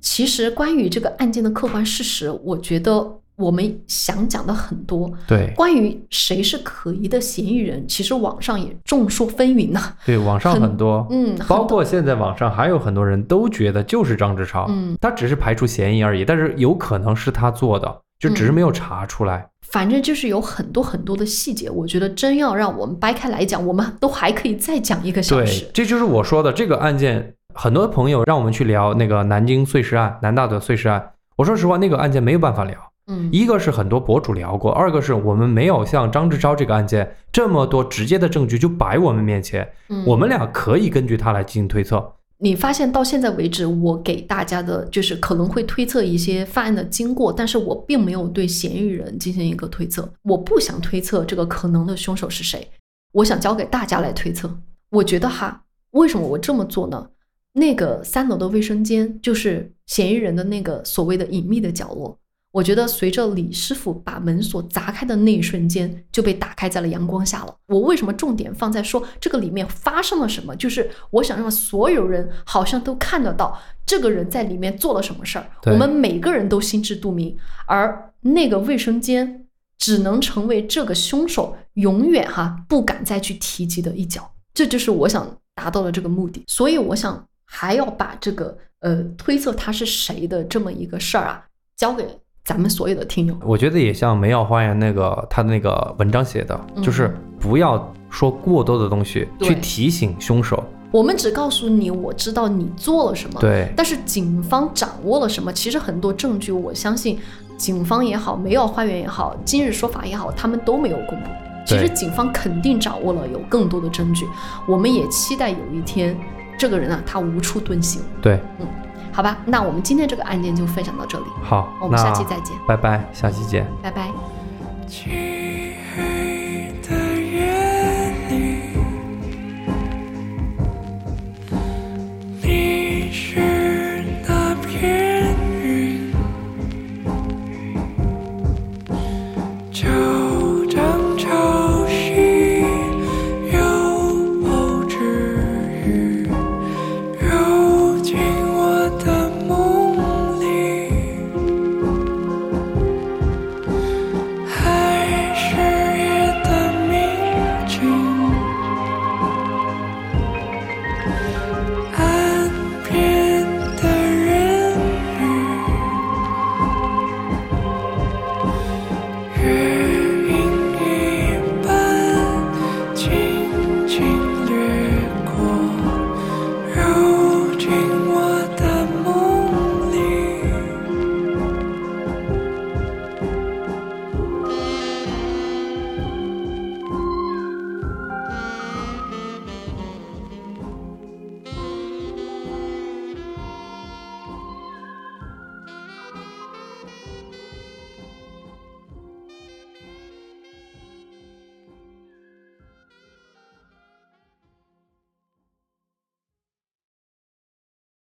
其实关于这个案件的客观事实，我觉得我们想讲的很多。对关于谁是可疑的嫌疑人，其实网上也众说纷纭呐、对，网上很很多，嗯，包括现在网上还有很多人都觉得就是张志超，嗯，他只是排除嫌疑而已，但是有可能是他做的，就只是没有查出来。反正就是有很多很多的细节，我觉得真要让我们掰开来讲，我们都还可以再讲一个小时对，。这就是我说的这个案件。很多朋友让我们去聊那个南京碎尸案，南大的碎尸案。我说实话，那个案件没有办法聊。嗯，一个是很多博主聊过，二个是我们没有像张志超这个案件这么多直接的证据就摆我们面前，嗯我们俩可以根据它来进行推测。你发现到现在为止，我给大家的就是可能会推测一些犯案的经过，但是我并没有对嫌疑人进行一个推测。我不想推测这个可能的凶手是谁，我想交给大家来推测。我觉得哈，为什么我这么做呢？那个三楼的卫生间就是嫌疑人的那个所谓的隐秘的角落。我觉得随着李师傅把门锁砸开的那一瞬间，就被打开在了阳光下了。我为什么重点放在说这个里面发生了什么？就是我想让所有人好像都看得到这个人在里面做了什么事儿，我们每个人都心知肚明。而那个卫生间只能成为这个凶手永远哈不敢再去提及的一角。这就是我想达到的这个目的。所以我想还要把这个呃推测他是谁的这么一个事儿啊，交给咱们所有的听友。我觉得也像《梅耀花园》那个他的那个文章写的，嗯就是不要说过多的东西对去提醒凶手。我们只告诉你，我知道你做了什么。对，但是警方掌握了什么？其实很多证据，我相信警方也好，梅奥花园也好，今日说法也好，他们都没有公布。其实警方肯定掌握了有更多的证据，我们也期待有一天这个人啊，他无处遁形。对，好吧，那我们今天这个案件就分享到这里，好，我们下期再见，拜拜，下期见。拜拜。漆黑的夜里，你是